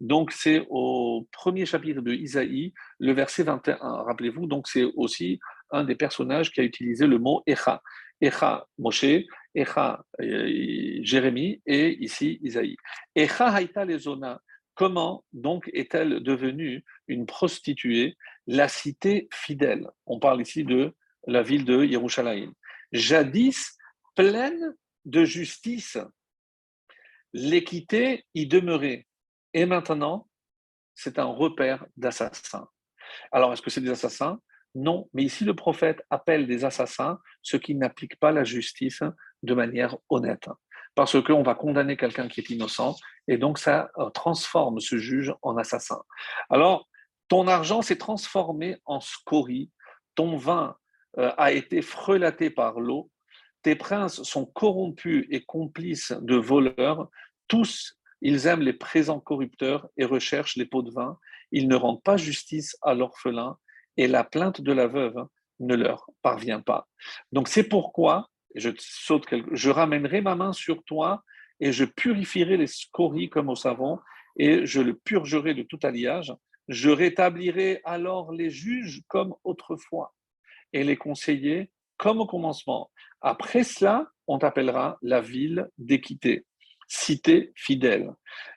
[SPEAKER 1] Donc c'est au premier chapitre de Isaïe, le verset 21, rappelez-vous, donc c'est aussi un des personnages qui a utilisé le mot Echa. Echa Moshe, Echa euh, Jérémie et ici Isaïe. Echa Haïta Lezona, comment donc est-elle devenue une prostituée, la cité fidèle? On parle ici de la ville de Yerushalayim. Jadis pleine de justice, l'équité y demeurait. Et maintenant, c'est un repère d'assassins. Alors, est-ce que c'est des assassins? Non, mais ici le prophète appelle des assassins ceux qui n'appliquent pas la justice de manière honnête. Parce qu'on va condamner quelqu'un qui est innocent et donc ça euh, transforme ce juge en assassin. Alors, ton argent s'est transformé en scorie, ton vin euh, a été frelaté par l'eau, tes princes sont corrompus et complices de voleurs, tous ils aiment les présents corrupteurs et recherchent les pots de vin, ils ne rendent pas justice à l'orphelin et la plainte de la veuve hein, ne leur parvient pas. Donc c'est pourquoi je saute je ramènerai ma main sur toi et je purifierai les scories comme au savon et je le purgerai de tout alliage. Je rétablirai alors les juges comme autrefois et les conseillers comme au commencement. Après cela, on t'appellera la ville d'équité, cité fidèle.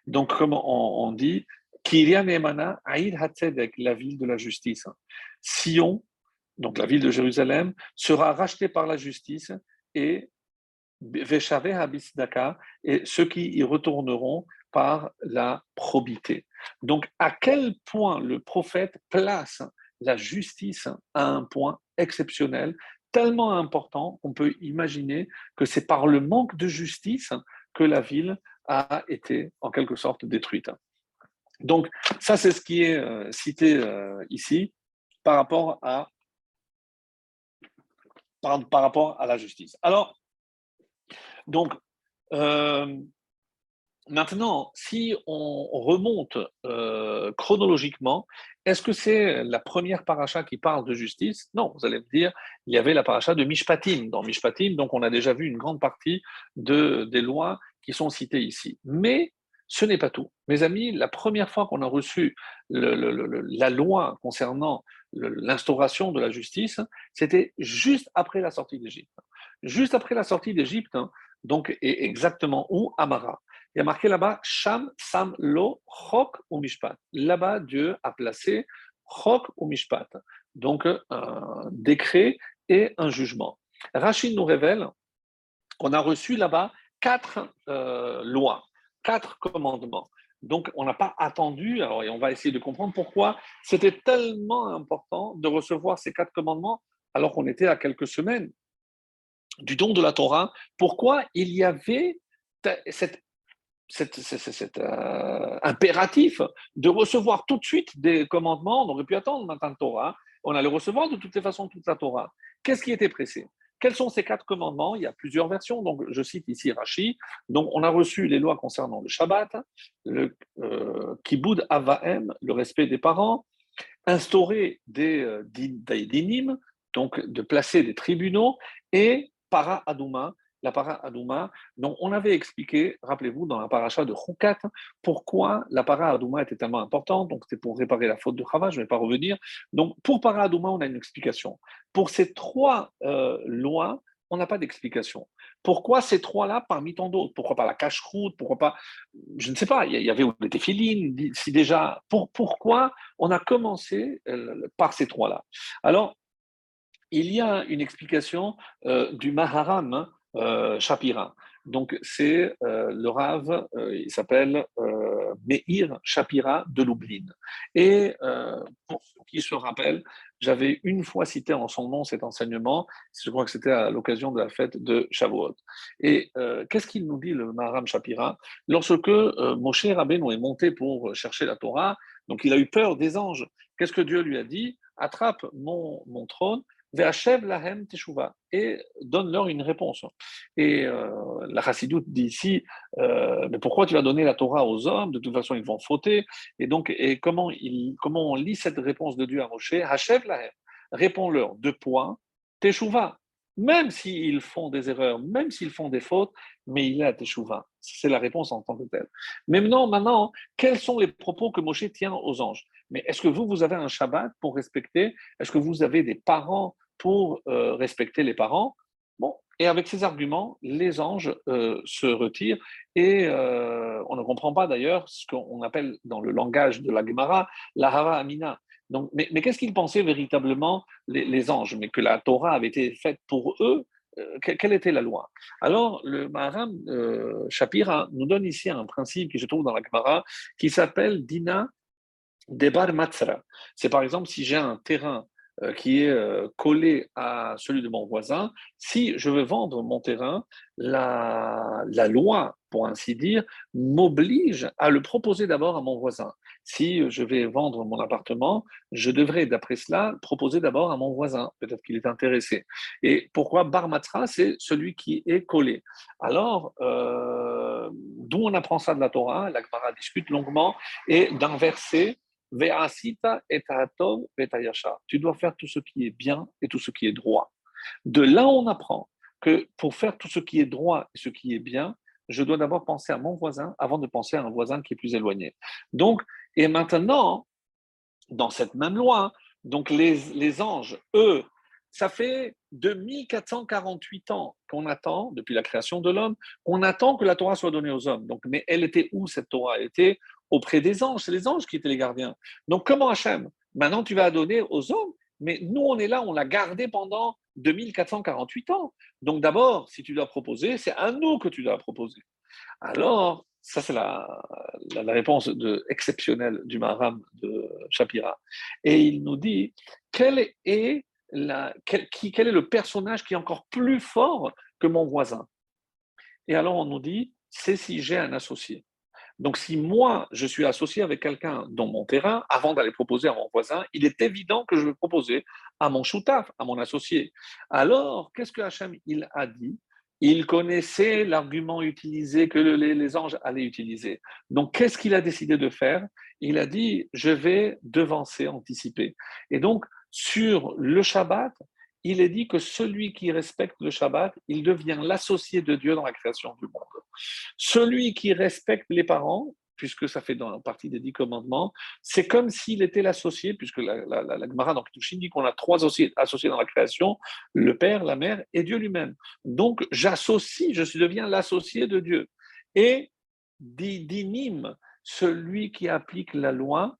[SPEAKER 1] Donc, comme on, dit, Kyrian Emana, Aïd Hatzedek, la ville de la justice. Sion, donc la ville de Jérusalem, sera rachetée par la justice et et ceux qui y retourneront par la probité. Donc, à quel point le prophète place la justice à un point exceptionnel, tellement important qu'on peut imaginer que c'est par le manque de justice que la ville a été en quelque sorte détruite. Donc, ça, c'est ce qui est euh, cité euh, ici par rapport à la justice. Alors, donc, euh, maintenant, si on remonte chronologiquement, est-ce que c'est la première paracha qui parle de justice? Non, vous allez me dire, il y avait la paracha de Mishpatim. Dans Mishpatim, donc on a déjà vu une grande partie de, des lois qui sont citées ici. Mais ce n'est pas tout. Mes amis, la première fois qu'on a reçu la loi concernant l'instauration de la justice, c'était juste après la sortie d'Égypte. Juste après la sortie d'Égypte, hein, donc et exactement où? Amara. Il y a marqué là-bas Sham Sam Lo Chok ou Mishpat. Là-bas, Dieu a placé Chok ou Mishpat. Donc un décret et un jugement. Rachid nous révèle qu'on a reçu là-bas quatre euh, lois quatre commandements. Donc, on n'a pas attendu, alors on va essayer de comprendre pourquoi c'était tellement important de recevoir ces quatre commandements alors qu'on était à quelques semaines du don de la Torah. Pourquoi il y avait cet euh, impératif de recevoir tout de suite des commandements? On aurait pu attendre le matin Torah. On allait recevoir de toutes les façons toute la Torah. Qu'est-ce qui était pressé? Quels sont ces quatre commandements? Il y a plusieurs versions. Donc, je cite ici Rashi. Donc, on a reçu les lois concernant le Shabbat, le euh, Kiboud Avaem, le respect des parents, instaurer des, euh, dinim, donc de placer des tribunaux, et para Aduma, la para Adouma. Donc, on avait expliqué, rappelez-vous, dans la paracha de Choukat, pourquoi la para Adouma était tellement importante. Donc, c'était pour réparer la faute de Chava, je ne vais pas revenir. Donc, pour para Adouma, on a une explication. Pour ces trois euh, lois, on n'a pas d'explication. Pourquoi ces trois-là parmi tant d'autres? Pourquoi pas la cache-route Pourquoi pas, je ne sais pas, il y avait les téphilines, si déjà, pour, pourquoi on a commencé euh, par ces trois-là? Alors, il y a une explication euh, du Maharam, hein, Shapira. Donc, c'est euh, le Rav, euh, il s'appelle Meir Shapira de Lublin. Et pour ceux qui se rappellent, j'avais une fois cité en son nom cet enseignement, je crois que c'était à l'occasion de la fête de Shavuot. Et qu'est-ce qu'il nous dit, le Maharam Shapira? Lorsque Moshe Rabbeinu est monté pour chercher la Torah, donc il a eu peur des anges. Qu'est-ce que Dieu lui a dit? Attrape mon, mon trône lahem teshuva et donne-leur une réponse. Et euh, la chassidoute dit ici, euh, mais pourquoi tu vas donner la Torah aux hommes? De toute façon, ils vont fauter. Et donc, et comment, il, comment on lit cette réponse de Dieu à Moshe? Hachev lahem, réponds-leur deux points, teshuva. Même s'ils font des erreurs, même s'ils font des fautes, mais il est à teshuva. C'est la réponse en tant que telle. Maintenant, maintenant, quels sont les propos que Moshe tient aux anges? Mais est-ce que vous, vous avez un Shabbat pour respecter? Est-ce que vous avez des parents pour euh, respecter les parents. Bon, et avec ces arguments, les anges euh, se retirent et euh, on ne comprend pas d'ailleurs ce qu'on appelle dans le langage de la Gemara la Hava Amina. Donc, mais, qu'est-ce qu'ils pensaient véritablement les, anges Mais que la Torah avait été faite pour eux quelle était la loi? Alors, le Maharam Shapira nous donne ici un principe qui se trouve dans la Gemara qui s'appelle Dina Debar Matzra. C'est par exemple si j'ai un terrain qui est euh, collé à celui de mon voisin, si je veux vendre mon terrain, la, loi, pour ainsi dire, m'oblige à le proposer d'abord à mon voisin. Si je vais vendre mon appartement, je devrais, d'après cela, proposer d'abord à mon voisin. Peut-être qu'il est intéressé. Et pourquoi Barmatra, c'est celui qui est collé. Alors, euh, d'où on apprend ça de la Torah La Gemara discute longuement et d'un verset et Tu dois faire tout ce qui est bien et tout ce qui est droit. De là, on apprend que pour faire tout ce qui est droit et ce qui est bien, je dois d'abord penser à mon voisin avant de penser à un voisin qui est plus éloigné. Donc, et maintenant, dans cette même loi, donc les, les anges, eux, ça fait 2448 ans qu'on attend, depuis la création de l'homme, qu'on attend que la Torah soit donnée aux hommes. Donc, mais elle était où cette Torah? Elle était auprès des anges. C'est les anges qui étaient les gardiens. Donc, comment Hachem? Maintenant, tu vas donner aux hommes, mais nous, on est là, on l'a gardé pendant 2448 ans. Donc d'abord, si tu dois proposer, c'est à nous que tu dois proposer. Alors, ça c'est la, réponse exceptionnelle du Maharam de Shapira. Et il nous dit, quel est le personnage qui est encore plus fort que mon voisin? Et alors on nous dit, c'est si j'ai un associé. Donc, si moi, je suis associé avec quelqu'un dans mon terrain, avant d'aller proposer à mon voisin, il est évident que je vais proposer à mon choutaf, à mon associé. Alors, qu'est-ce que Hachem il a dit? Il connaissait l'argument utilisé que les, anges allaient utiliser. Donc, qu'est-ce qu'il a décidé de faire? Il a dit, je vais devancer, anticiper. Et donc, sur le Shabbat, il est dit que celui qui respecte le Shabbat, il devient l'associé de Dieu dans la création du monde. Celui qui respecte les parents, puisque ça fait dans la partie des dix commandements, c'est comme s'il était l'associé, puisque la, la, la, Gemara dans dit qu'on a trois associés, associés dans la création, le Père, la Mère et Dieu lui-même. Donc j'associe, je deviens l'associé de Dieu. Et d'inime, celui qui applique la loi,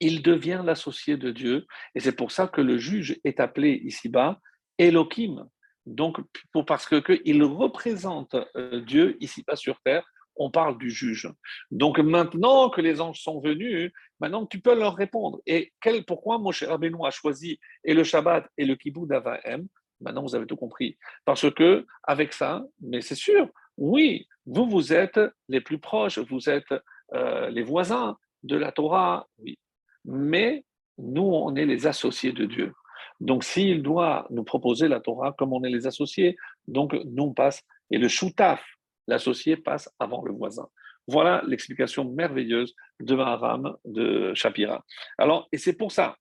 [SPEAKER 1] il devient l'associé de Dieu. Et c'est pour ça que le juge est appelé ici-bas Elohim. Donc, pour, parce qu'il que il représente euh, Dieu ici-bas sur terre, on parle du juge. Donc maintenant que les anges sont venus, maintenant tu peux leur répondre. Et quel, pourquoi Moshe Rabbeinu a choisi et le Shabbat et le Kibbutz d'Avahem Maintenant vous avez tout compris. Parce que avec ça, mais c'est sûr, oui, vous vous êtes les plus proches, vous êtes euh, les voisins de la Torah, oui mais nous, on est les associés de Dieu. Donc, s'il doit nous proposer la Torah comme on est les associés, donc nous, on passe, et le choutaf, l'associé, passe avant le voisin. Voilà l'explication merveilleuse de Maharam de Shapira. Alors, et c'est pour ça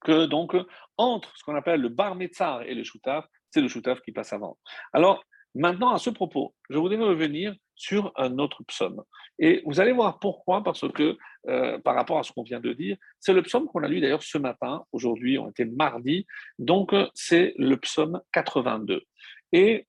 [SPEAKER 1] que, donc, entre ce qu'on appelle le bar metzar et le choutaf, c'est le choutaf qui passe avant. Alors, maintenant, à ce propos, je voudrais revenir sur un autre psaume. Et vous allez voir pourquoi, parce que euh, par rapport à ce qu'on vient de dire, c'est le psaume qu'on a lu d'ailleurs ce matin, aujourd'hui, on était mardi, donc euh, c'est le psaume 82. Et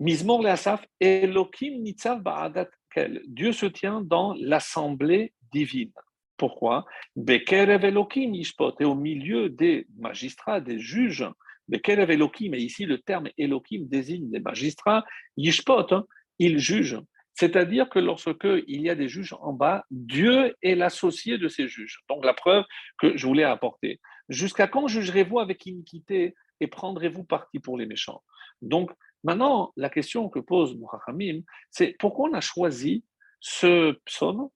[SPEAKER 1] Mizmor le Asaf, Elohim Nitzav Ba'adat Kel, Dieu se tient dans l'assemblée divine. Pourquoi? Bekerev Elohim Yishpot, et au milieu des magistrats, des juges, Bekerev Elohim, et ici le terme Elohim désigne des magistrats, Yishpot, hein, il juge. C'est-à-dire que lorsque il y a des juges en bas, Dieu est l'associé de ces juges. Donc la preuve que je voulais apporter. Jusqu'à quand jugerez-vous avec iniquité et prendrez-vous parti pour les méchants? Donc maintenant, la question que pose Mourahamim, c'est pourquoi on a choisi ce psaume?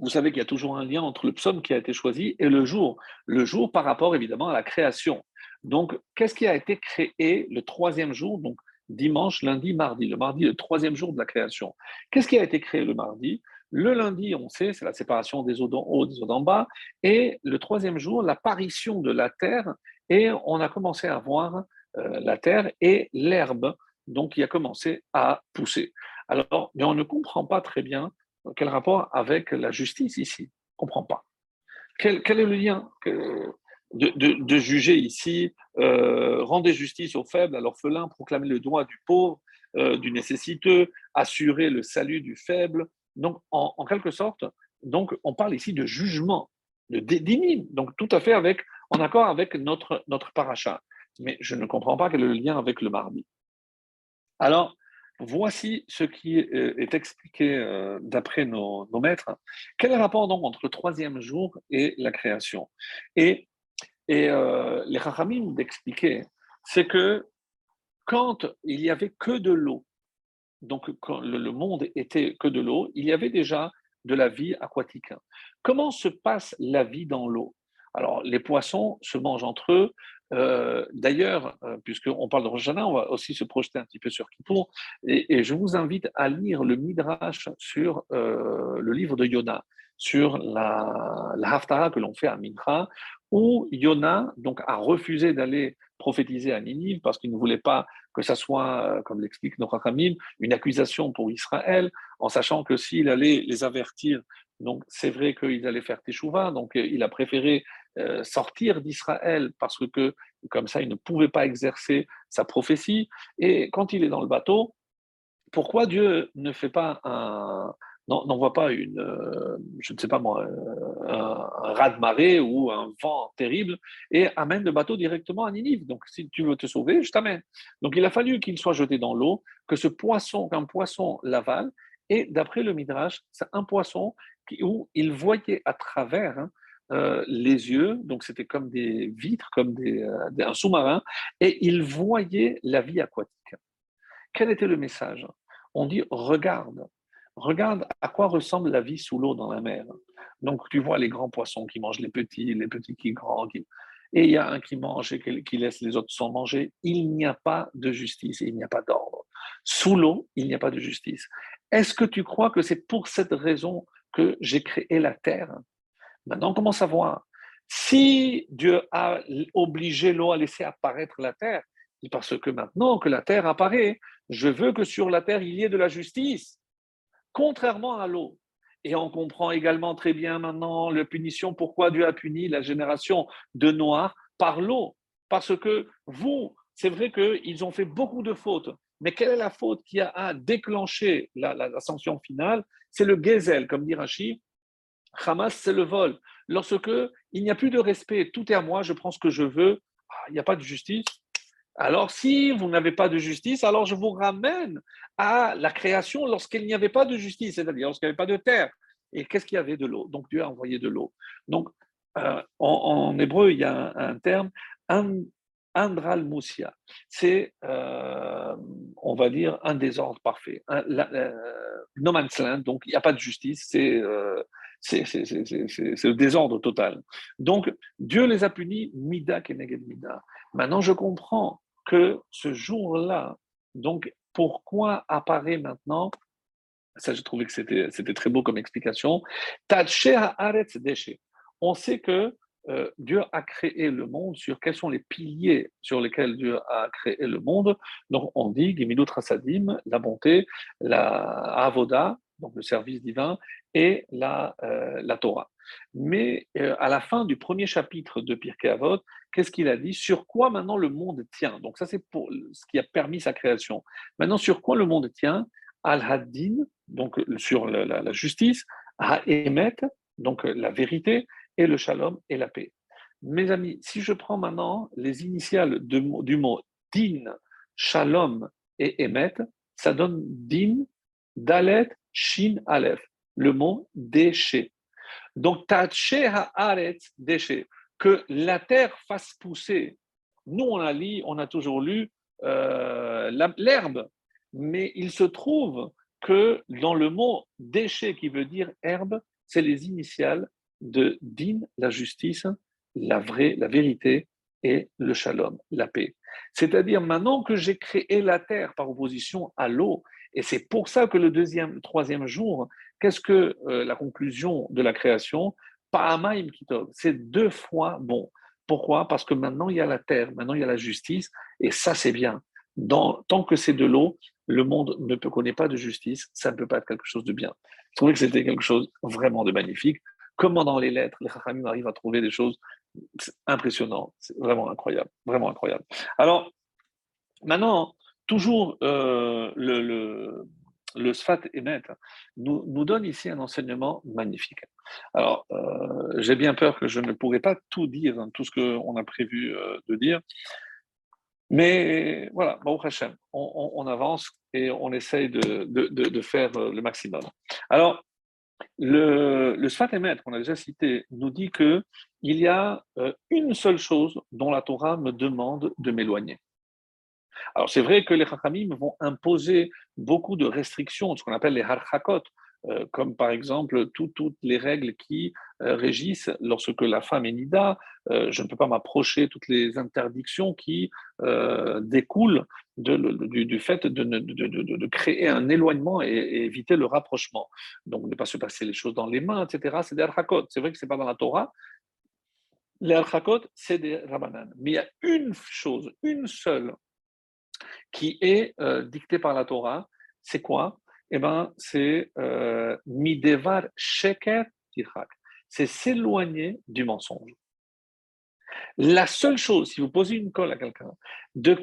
[SPEAKER 1] Vous savez qu'il y a toujours un lien entre le psaume qui a été choisi et le jour. Le jour par rapport évidemment à la création. Donc, qu'est-ce qui a été créé le troisième jour? Donc, dimanche, lundi, mardi. Le mardi, le troisième jour de la création. Qu'est-ce qui a été créé le mardi? Le lundi, on sait, c'est la séparation des eaux d'en haut, des eaux d'en bas. Et le troisième jour, l'apparition de la terre. Et on a commencé à voir euh, la terre et l'herbe, donc, qui a commencé à pousser. Alors, mais on ne comprend pas très bien quel rapport avec la justice ici. On ne comprend pas. Quel, quel, est le lien de, juger ici, euh, rendez justice aux faibles, à l'orphelin, proclamer le droit du pauvre, euh, du nécessiteux, assurer le salut du faible. Donc, en, quelque sorte, donc, on parle ici de jugement, de d'inime, donc tout à fait avec, en accord avec notre, notre. Mais je ne comprends pas quel est le lien avec le mardi. Alors, voici ce qui euh, est expliqué d'après nos, nos, maîtres. Quel est le rapport donc entre le troisième jour et la création? Et et euh, les Chachamim d'expliquer, c'est que quand il n'y avait que de l'eau, donc quand le monde était que de l'eau, il y avait déjà de la vie aquatique. Comment se passe la vie dans l'eau? Alors, les poissons se mangent entre eux. Euh, d'ailleurs, euh, puisqu'on parle de Rosh on va aussi se projeter un petit peu sur Kippour. Et, je vous invite à lire le Midrash sur le livre de Yonah, sur la, la Haftara que l'on fait à Mincha, où Yona donc, a refusé d'aller prophétiser à Ninive parce qu'il ne voulait pas que ça soit, euh, comme l'explique notre Hamim, une accusation pour Israël, en sachant que s'il allait les avertir, donc c'est vrai qu'ils allaient faire Teshuvah, donc euh, il a préféré euh, sortir d'Israël parce que comme ça il ne pouvait pas exercer sa prophétie. Et quand il est dans le bateau, pourquoi Dieu ne fait pas un, n'envoie pas une, euh, je ne sais pas moi, un, raz-de-marée ou un vent terrible et amène le bateau directement à Ninive. Donc, si tu veux te sauver, je t'amène. Donc, il a fallu qu'il soit jeté dans l'eau, que ce poisson, qu'un poisson l'avale. Et d'après le Midrash, c'est un poisson où il voyait à travers hein, euh, les yeux, donc c'était comme des vitres, comme des, euh, un sous-marin, et il voyait la vie aquatique. Quel était le message? On dit regarde, regarde à quoi ressemble la vie sous l'eau dans la mer. Donc tu vois les grands poissons qui mangent les petits, les petits qui grandissent. Et il y a un qui mange et qui laisse les autres sans manger. Il n'y a pas de justice il n'y a pas d'ordre. Sous l'eau, il n'y a pas de justice. Est-ce que tu crois que c'est pour cette raison que j'ai créé la terre? Maintenant, on commence à voir. Si Dieu a obligé l'eau à laisser apparaître la terre, c'est parce que maintenant que la terre apparaît, je veux que sur la terre, il y ait de la justice, contrairement à l'eau. Et on comprend également très bien maintenant la punition, pourquoi Dieu a puni la génération de Noirs par l'eau. Parce que vous, c'est vrai qu'ils ont fait beaucoup de fautes, mais quelle est la faute qui a déclenché la, la, sanction finale? C'est le gezel, comme dit Rachid, Hamas, c'est le vol. Lorsque il n'y a plus de respect, tout est à moi, je prends ce que je veux, ah, il n'y a pas de justice. Alors, si vous n'avez pas de justice, alors je vous ramène à la création lorsqu'il n'y avait pas de justice, c'est-à-dire lorsqu'il n'y avait pas de terre. Et qu'est-ce qu'il y avait de l'eau? Donc, Dieu a envoyé de l'eau. Donc, euh, en, hébreu, il y a un, terme, Andral Moussia. C'est, euh, on va dire, un désordre parfait. Un, euh, no man's land, donc il n'y a pas de justice, c'est c'est le désordre total. Donc, Dieu les a punis, Mida Keneged Mida. Maintenant, je comprends que ce jour-là, donc, pourquoi apparaît maintenant, ça j'ai trouvé que c'était très beau comme explication, On sait que euh, Dieu a créé le monde sur quels sont les piliers sur lesquels Dieu a créé le monde. Donc on dit Gimilut Rasadim, la bonté, la Avoda, donc le service divin, et la, euh, la Torah. Mais euh, à la fin du premier chapitre de Pirkei Avot, qu'est-ce qu'il a dit? Sur quoi maintenant le monde tient? Donc ça, c'est ce qui a permis sa création. Maintenant, sur quoi le monde tient? Al-Haddin, donc sur la, justice, Ha-Emet, donc la vérité, et le Shalom et la paix. Mes amis, si je prends maintenant les initiales du mot Din, Shalom et Emet, ça donne Din, Dalet, Shin, Aleph le mot déchet. Donc, Taché haaret déchet, que la terre fasse pousser. Nous, on a lu, on a toujours lu euh, l'herbe, mais il se trouve que dans le mot déchet qui veut dire herbe, c'est les initiales de din, la justice, la vraie, la vérité, et le shalom, la paix. C'est-à-dire maintenant que j'ai créé la terre par opposition à l'eau, et c'est pour ça que le deuxième, troisième jour, Qu'est-ce que euh, la conclusion de la création? Kitov, c'est deux fois bon. Pourquoi? Parce que maintenant il y a la terre, maintenant il y a la justice, et ça c'est bien. tant que c'est de l'eau, le monde ne peut, connaît pas de justice, ça ne peut pas être quelque chose de bien. Je trouvais que c'était quelque chose vraiment de magnifique? Comment dans les lettres, les Chachamim arrivent à trouver des choses impressionnantes. C'est vraiment incroyable, vraiment incroyable. Alors, maintenant, toujours euh, le Sfat Emet nous, nous donne ici un enseignement magnifique. Alors, euh, j'ai bien peur que je ne pourrai pas tout dire tout ce qu'on a prévu euh, de dire. Mais voilà, Hashem, on, on, avance et on essaye de, de, de, faire euh, le maximum. Alors, le, le Sfat Emet, qu'on a déjà cité, nous dit qu'il y a une seule chose dont la Torah me demande de m'éloigner. Alors c'est vrai que les Chachamim vont imposer beaucoup de restrictions, ce qu'on appelle les harchakot, euh, comme par exemple toutes les règles qui euh, régissent lorsque la femme est nida, euh, je ne peux pas m'approcher, toutes les interdictions qui découlent du, fait de, créer un éloignement et, éviter le rapprochement. Donc ne pas se passer les choses dans les mains, etc. C'est des harchakot. C'est vrai que ce n'est pas dans la Torah. Les harchakot, c'est des rabbanan. Mais il y a une chose, une seule qui est euh, dicté par la Torah, c'est quoi? Eh bien, c'est euh, midevar sheker C'est s'éloigner du mensonge. La seule chose, si vous posez une colle à quelqu'un, de,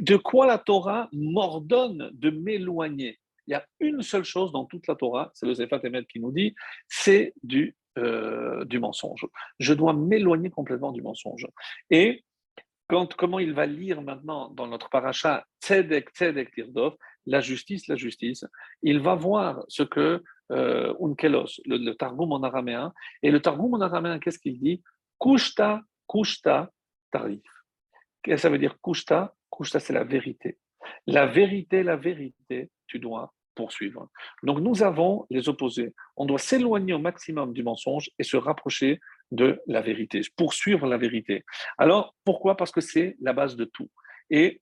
[SPEAKER 1] de quoi la Torah m'ordonne de m'éloigner? Il y a une seule chose dans toute la Torah, c'est le Zephat Emet qui nous dit, c'est du, euh, du mensonge. Je dois m'éloigner complètement du mensonge. Et quand, comment il va lire maintenant dans notre paracha Tzedek, Tzedek, Tirdov, la justice, la justice, il va voir ce que euh, Unkelos, le, Targum en araméen, et le Targum en araméen, qu'est-ce qu'il dit? Kushta, Kushta, Tarif. Qu'est-ce que ça veut dire Kushta? Kushta, c'est la vérité. La vérité, la vérité, tu dois poursuivre. Donc nous avons les opposés. On doit s'éloigner au maximum du mensonge et se rapprocher de la vérité, poursuivre la vérité. Alors pourquoi? Parce que c'est la base de tout. Et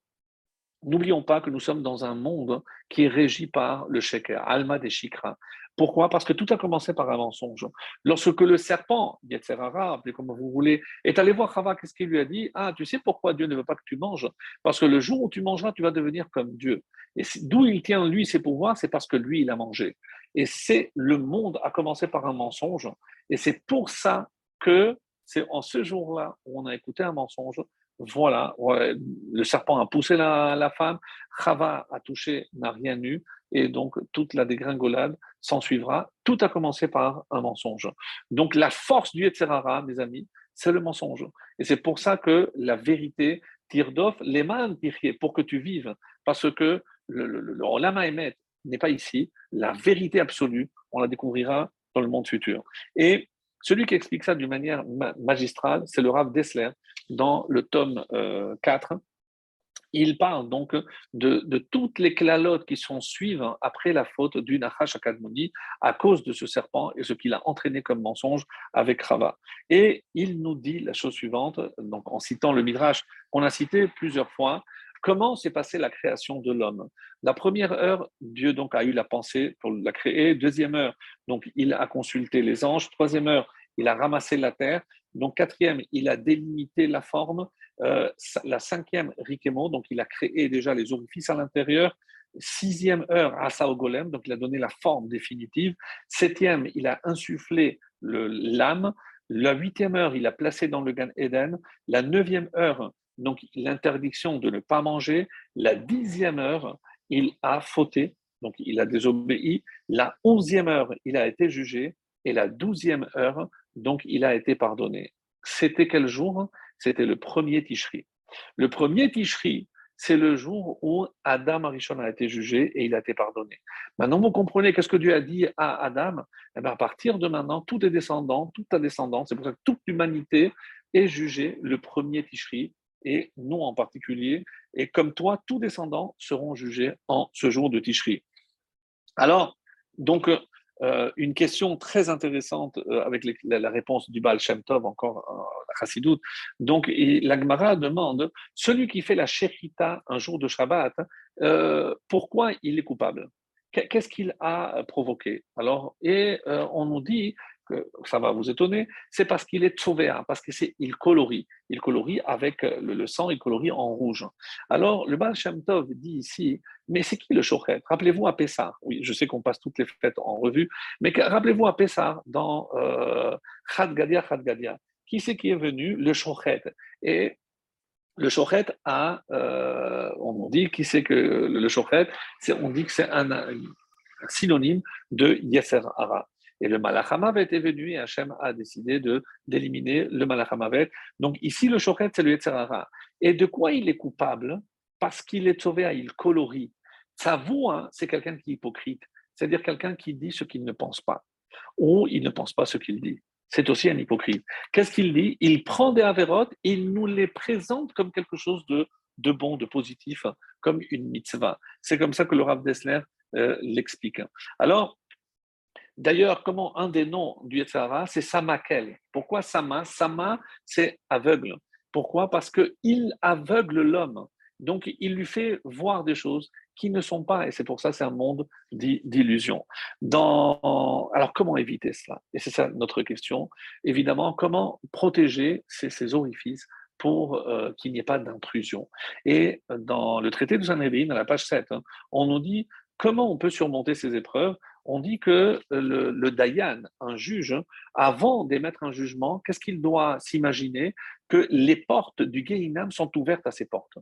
[SPEAKER 1] n'oublions pas que nous sommes dans un monde qui est régi par le sheker, alma des chikra. Pourquoi? Parce que tout a commencé par un mensonge. Lorsque le serpent, Yetzerara, appelez comme vous voulez, est allé voir Chava, qu'est-ce qu'il lui a dit? Ah, tu sais pourquoi Dieu ne veut pas que tu manges? Parce que le jour où tu mangeras, tu vas devenir comme Dieu. Et d'où il tient, lui, ses pouvoirs, c'est parce que lui, il a mangé. Et c'est le monde a commencé par un mensonge. Et c'est pour ça que c'est en ce jour-là où on a écouté un mensonge. Voilà, le serpent a poussé la, la femme, Chava a touché, n'a rien eu, et donc toute la dégringolade s'en suivra. Tout a commencé par un mensonge. Donc la force du Yetzerara, mes amis, c'est le mensonge. Et c'est pour ça que la vérité, tire d'off, les mains pour que tu vives. Parce que le, le, le, n'est pas ici. La vérité absolue, on la découvrira dans le monde futur. Et celui qui explique ça d'une manière magistrale, c'est le Rav Dessler dans le tome 4 euh, il parle donc de, toutes les clalotes qui sont suivies après la faute du Nahash Akadmoni à cause de ce serpent et ce qu'il a entraîné comme mensonge avec Rava. Et il nous dit la chose suivante, en citant le Midrash qu'on a cité plusieurs fois, comment s'est passée la création de l'homme? La première heure, Dieu donc a eu la pensée pour la créer. Deuxième heure, donc il a consulté les anges. Troisième heure, il a ramassé la terre. Donc quatrième, il a délimité la forme. Euh, la cinquième, Rikemo, donc il a créé déjà les orifices à l'intérieur. Sixième heure, Asa Golem, donc il a donné la forme définitive. Septième, il a insufflé l'âme. La huitième heure, il a placé dans le Gan Eden. La neuvième heure, donc l'interdiction de ne pas manger. La dixième heure, il a fauté, donc il a désobéi. La onzième heure, il a été jugé. Et la douzième heure, donc il a été pardonné. C'était quel jour? C'était le premier Tishri. Le premier Tishri, c'est le jour où Adam Arishon a été jugé et il a été pardonné. Maintenant, vous comprenez qu'est-ce que Dieu a dit à Adam? Eh bien, À partir de maintenant, tous tes descendants, toute ta descendance, c'est pour ça que toute l'humanité est jugée le premier Tishri, et nous en particulier. Et comme toi, tous descendants seront jugés en ce jour de Tishri. Alors, donc, euh, une question très intéressante euh, avec la, réponse du Baal Shem Tov, encore euh, la. Donc, l'Agmara demande celui qui fait la Sherita un jour de Shabbat, pourquoi il est coupable? Qu'est-ce qu'il a provoqué? Alors, et on nous dit ça va vous étonner, c'est parce qu'il est sauvé, parce qu'il colorie. Il colorie avec euh, le, sang, il colorie en rouge. Alors, le Baal Shem Tov dit ici, mais c'est qui le Shochet? Rappelez-vous à Pessah. Oui, je sais qu'on passe toutes les fêtes en revue, mais rappelez-vous à Pessah, dans euh, Gadia, Chad Gadia. Qui c'est qui est venu? Le Shochet. Et le Shochet a, euh, on dit qui c'est que le Shochet, on dit que c'est un, synonyme de Yesser Hara. Et le Malachamavet est venu et Hachem a décidé de, d'éliminer le Malachamavet. Donc ici, le Shochet, c'est le Yetzerara. Et de quoi il est coupable? Parce qu'il est sauvé, il colorie. Sa voix, c'est quelqu'un qui est hypocrite. C'est-à-dire quelqu'un qui dit ce qu'il ne pense pas. Ou il ne pense pas ce qu'il dit. C'est aussi un hypocrite. Qu'est-ce qu'il dit? Il prend des avérotes, il nous les présente comme quelque chose de, de bon, de positif, comme une mitzvah. C'est comme ça que le Rav Dessler euh, l'explique. Alors, D'ailleurs, comment un des noms du Yetzara, c'est Samakel. Pourquoi Sama? Sama, c'est aveugle. Pourquoi? Parce qu'il aveugle l'homme. Donc, il lui fait voir des choses qui ne sont pas, et c'est pour ça c'est un monde d'illusions. Alors, comment éviter cela? Et c'est ça notre question. Évidemment, comment protéger ces, orifices pour euh, qu'il n'y ait pas d'intrusion? Et dans le traité de Sanhedrin, à la page 7, hein, on nous dit comment on peut surmonter ces épreuves on dit que le, Dayan, un juge, avant d'émettre un jugement, qu'est-ce qu'il doit s'imaginer? Que les portes du Gehinam sont ouvertes à ses portes.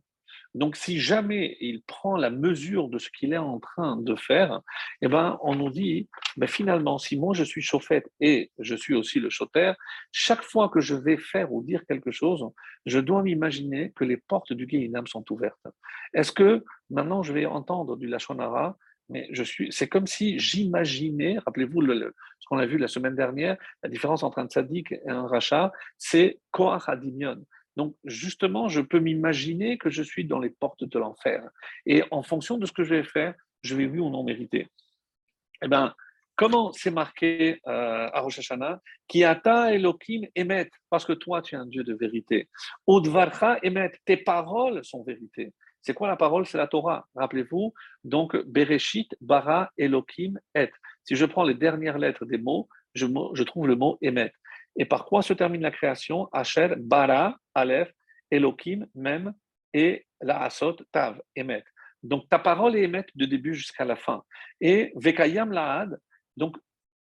[SPEAKER 1] Donc, si jamais il prend la mesure de ce qu'il est en train de faire, eh ben, on nous dit, mais finalement, si moi je suis chauffette et je suis aussi le chauffeur, chaque fois que je vais faire ou dire quelque chose, je dois m'imaginer que les portes du Guéhinam sont ouvertes. Est-ce que maintenant je vais entendre du Lachonara mais je suis, c'est comme si j'imaginais, rappelez-vous ce qu'on a vu la semaine dernière, la différence entre un tzaddik et un rachat, c'est Koach. Donc, justement, je peux m'imaginer que je suis dans les portes de l'enfer. Et en fonction de ce que je vais faire, je vais oui ou non mériter. Eh bien, comment c'est marqué euh, à Rosh Hashanah? Qui ata Elohim emet, parce que toi, tu es un Dieu de vérité. Udvarcha emet, tes paroles sont vérité. C'est quoi la parole? C'est la Torah. Rappelez-vous, donc Bereshit, Bara, Elohim, Et. Si je prends les dernières lettres des mots, je, trouve le mot Emet. Et par quoi se termine la création? Asher, Bara, Aleph, Elohim, Mem, et la Asot, Tav, Emet. Donc ta parole est Emet de début jusqu'à la fin. Et Vekayam Laad, donc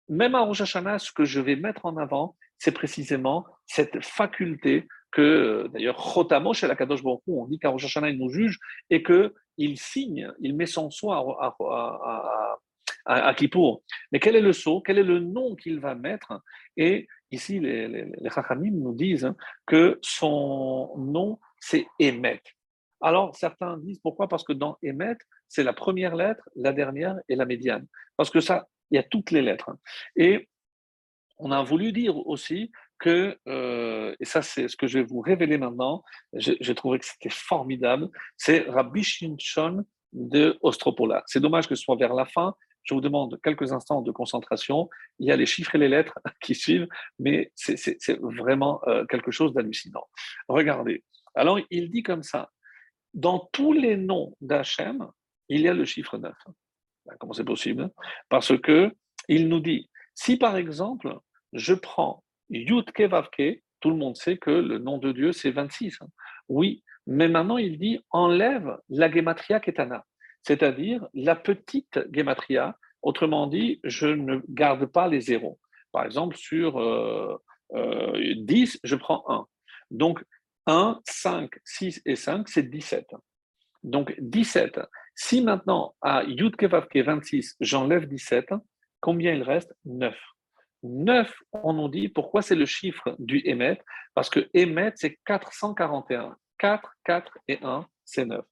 [SPEAKER 1] même à Rosh Hashanah, ce que je vais mettre en avant, c'est précisément cette faculté que, d'ailleurs, Chotamo chez la Kadosh Baruch on dit qu'à Rosh Hashanah, il nous juge et qu'il signe, il met son sceau à, à, à. Mais quel est le sceau? Quel est le nom qu'il va mettre? Et ici, les, les, les nous disent que son nom, c'est Emet. Alors, certains disent pourquoi? Parce que dans Emet, c'est la première lettre, la dernière et la médiane. Parce que ça, il y a toutes les lettres. Et on a voulu dire aussi que, euh, et ça c'est ce que je vais vous révéler maintenant, j'ai trouvé que c'était formidable, c'est Rabbi Shinshon de Ostropola. C'est dommage que ce soit vers la fin, je vous demande quelques instants de concentration. Il y a les chiffres et les lettres *laughs* qui suivent, mais c'est vraiment euh, quelque chose d'hallucinant. Regardez. Alors, il dit comme ça dans tous les noms d'Hachem, il y a le chiffre 9. Ben, comment c'est possible? Parce que il nous dit si par exemple, je prends Yudke Vavke, tout le monde sait que le nom de Dieu c'est 26. Oui, mais maintenant il dit enlève la gematria ketana c'est-à-dire la petite gematria. Autrement dit, je ne garde pas les zéros. Par exemple, sur euh, 10, euh, je prends 1. Donc, 1, 5, 6 et 5, c'est 17. Donc, 17. Si maintenant, à Yudkevavke 26, j'enlève 17, combien il reste? 9. 9, on nous dit, pourquoi c'est le chiffre du Emet Parce que Emet, c'est 441. 4, 4 et 1, c'est 9.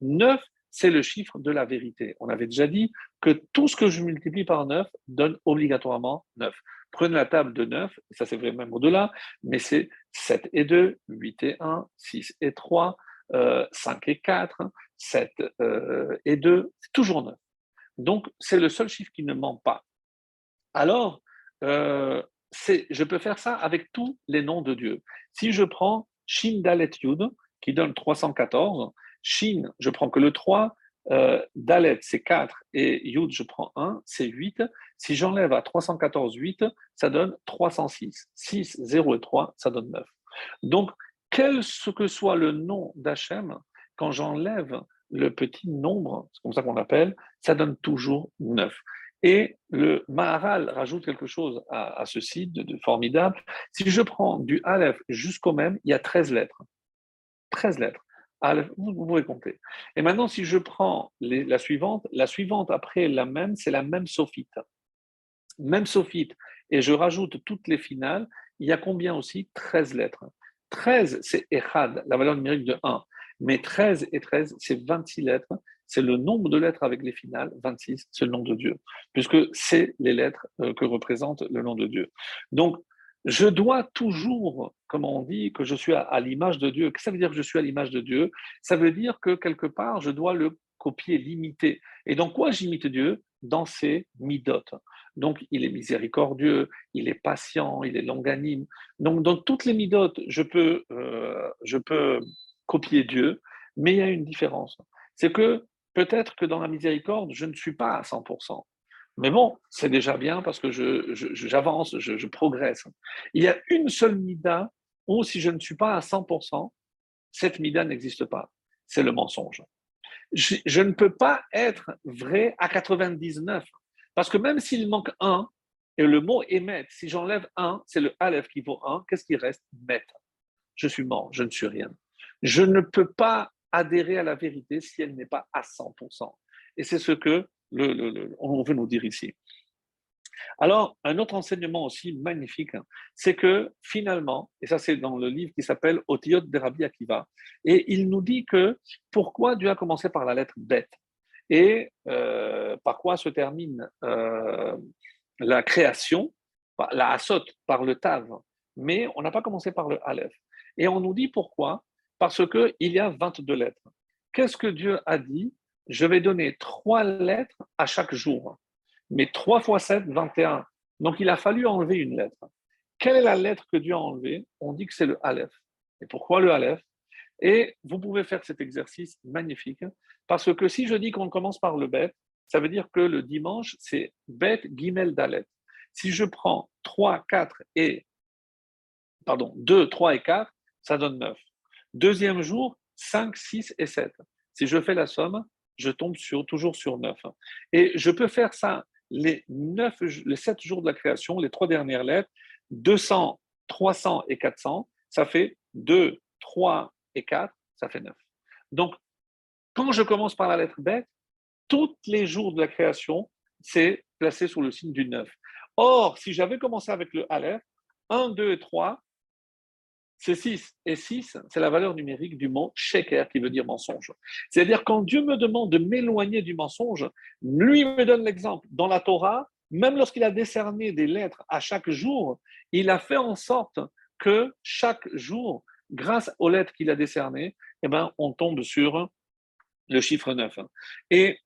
[SPEAKER 1] 9, c'est le chiffre de la vérité. On avait déjà dit que tout ce que je multiplie par 9 donne obligatoirement 9. Prenez la table de 9, ça c'est vrai même au-delà, mais c'est 7 et 2, 8 et 1, 6 et 3, 5 euh, et 4, 7 euh, et 2, c'est toujours 9. Donc c'est le seul chiffre qui ne ment pas. Alors, euh, je peux faire ça avec tous les noms de Dieu. Si je prends Shin Dalet Yud, qui donne 314, Shin, je prends que le 3. Euh, Dalet, c'est 4. Et Yud, je prends 1, c'est 8. Si j'enlève à 314, 8, ça donne 306. 6, 0 et 3, ça donne 9. Donc, quel que soit le nom d'Hachem, quand j'enlève le petit nombre, c'est comme ça qu'on l'appelle, ça donne toujours 9. Et le Maharal rajoute quelque chose à, ceci de, formidable. Si je prends du Aleph jusqu'au même, il y a 13 lettres. 13 lettres vous, pouvez compter. Et maintenant, si je prends la suivante, la suivante après la même, c'est la même sophite. Même sophite. Et je rajoute toutes les finales. Il y a combien aussi? 13 lettres. 13, c'est Echad, la valeur numérique de 1. Mais 13 et 13, c'est 26 lettres. C'est le nombre de lettres avec les finales. 26, c'est le nom de Dieu. Puisque c'est les lettres euh, que représente le nom de Dieu. Donc, je dois toujours, comme on dit, que je suis à, l'image de Dieu. Qu'est-ce que ça veut dire que je suis à l'image de Dieu Ça veut dire que quelque part, je dois le copier, l'imiter. Et dans quoi j'imite Dieu? Dans ses midotes. Donc, il est miséricordieux, il est patient, il est longanime. Donc, dans toutes les midotes, je peux, euh, je peux copier Dieu, mais il y a une différence. C'est que peut-être que dans la miséricorde, je ne suis pas à 100%. Mais bon, c'est déjà bien parce que j'avance, je, je, progresse. Il y a une seule mida où si je ne suis pas à 100%, cette mida n'existe pas. C'est le mensonge. Je, ne peux pas être vrai à 99 parce que même s'il manque un, et le mot émet, si j'enlève un, c'est le aleph qui vaut un, qu'est-ce qui reste? Met. Je suis mort, je ne suis rien. Je ne peux pas adhérer à la vérité si elle n'est pas à 100%. Et c'est ce que on veut nous dire ici. Alors, un autre enseignement aussi magnifique, hein, c'est que finalement, et ça c'est dans le livre qui s'appelle Otiyot de Rabbi Akiva, et il nous dit que pourquoi Dieu a commencé par la lettre bête et euh, par quoi se termine euh, la création, la asot par le tav, mais on n'a pas commencé par le aleph. Et on nous dit pourquoi Parce qu'il y a 22 lettres. Qu'est-ce que Dieu a dit? Je vais donner trois lettres à chaque jour mais 3 fois 7, 21. Donc il a fallu enlever une lettre. Quelle est la lettre que Dieu a enlevée? On dit que c'est le Aleph. Et pourquoi le Aleph? Et vous pouvez faire cet exercice magnifique, parce que si je dis qu'on commence par le Bet, ça veut dire que le dimanche, c'est Bet, Gimel, Dalet. Si je prends 3, 4 et. Pardon, 2, 3 et 4, ça donne 9. Deuxième jour, 5, 6 et 7. Si je fais la somme, je tombe toujours sur 9. Et je peux faire ça les, neuf, les sept jours de la création, les trois dernières lettres, 200, 300 et 400, ça fait 2, 3 et 4, ça fait 9. Donc, quand je commence par la lettre bête, tous les jours de la création, c'est placé sous le signe du 9. Or, si j'avais commencé avec le Aleph, 1, 2 et 3, c'est 6. Et 6, c'est la valeur numérique du mot sheker, qui veut dire mensonge. C'est-à-dire, quand Dieu me demande de m'éloigner du mensonge, lui me donne l'exemple. Dans la Torah, même lorsqu'il a décerné des lettres à chaque jour, il a fait en sorte que chaque jour, grâce aux lettres qu'il a décernées, eh ben, on tombe sur le chiffre 9. Et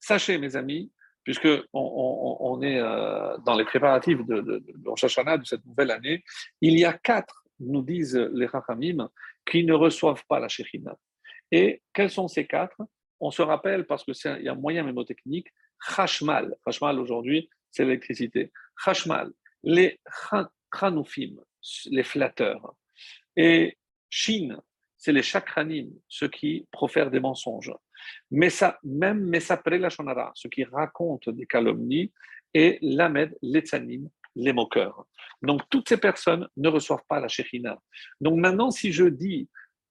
[SPEAKER 1] sachez, mes amis, puisque on, est euh, dans les préparatifs de, de, de, de cette nouvelle année, il y a quatre nous disent les Rachamim, qui ne reçoivent pas la Shekhinah. Et quels sont ces quatre? On se rappelle, parce qu'il y a un moyen mémotechnique, Chashmal. Chashmal aujourd'hui, c'est l'électricité. Chashmal, les Chanoufim, les flatteurs. Et Shin, c'est les chakranim, ceux qui profèrent des mensonges. Mais ça, même Mesapré la Shonara, ceux qui racontent des calomnies. Et Lamed, l'Etzanim, les moqueurs. Donc, toutes ces personnes ne reçoivent pas la Shekhina. Donc, maintenant, si je dis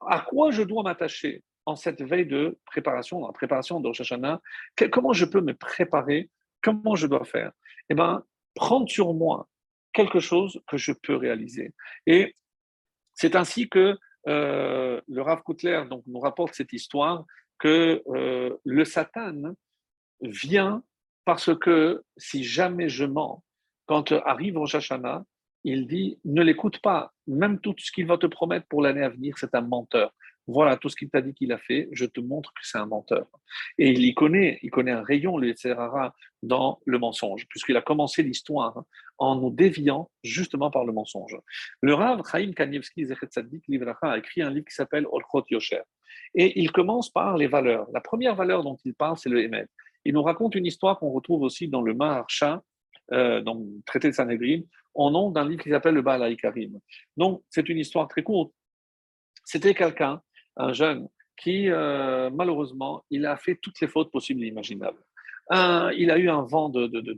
[SPEAKER 1] à quoi je dois m'attacher en cette veille de préparation, dans la préparation de Rosh comment je peux me préparer, comment je dois faire? Eh bien, prendre sur moi quelque chose que je peux réaliser. Et c'est ainsi que euh, le Rav Koutler donc, nous rapporte cette histoire que euh, le Satan vient parce que si jamais je mens, quand arrive Rosh Hashanah, il dit ne l'écoute pas, même tout ce qu'il va te promettre pour l'année à venir, c'est un menteur. Voilà tout ce qu'il t'a dit qu'il a fait, je te montre que c'est un menteur. Et il y connaît, il connaît un rayon, le Serara, dans le mensonge, puisqu'il a commencé l'histoire en nous déviant justement par le mensonge. Le Rav Chaim Kanievski a écrit un livre qui s'appelle Olchot Yosher. Et il commence par les valeurs. La première valeur dont il parle, c'est le Emet. Il nous raconte une histoire qu'on retrouve aussi dans le Maharsha, euh, le traité de Sanhedrin, au nom d'un livre qui s'appelle le Baal Karim. Donc, c'est une histoire très courte. C'était quelqu'un, un jeune, qui, euh, malheureusement, il a fait toutes les fautes possibles et imaginables. il a eu un vent de, de,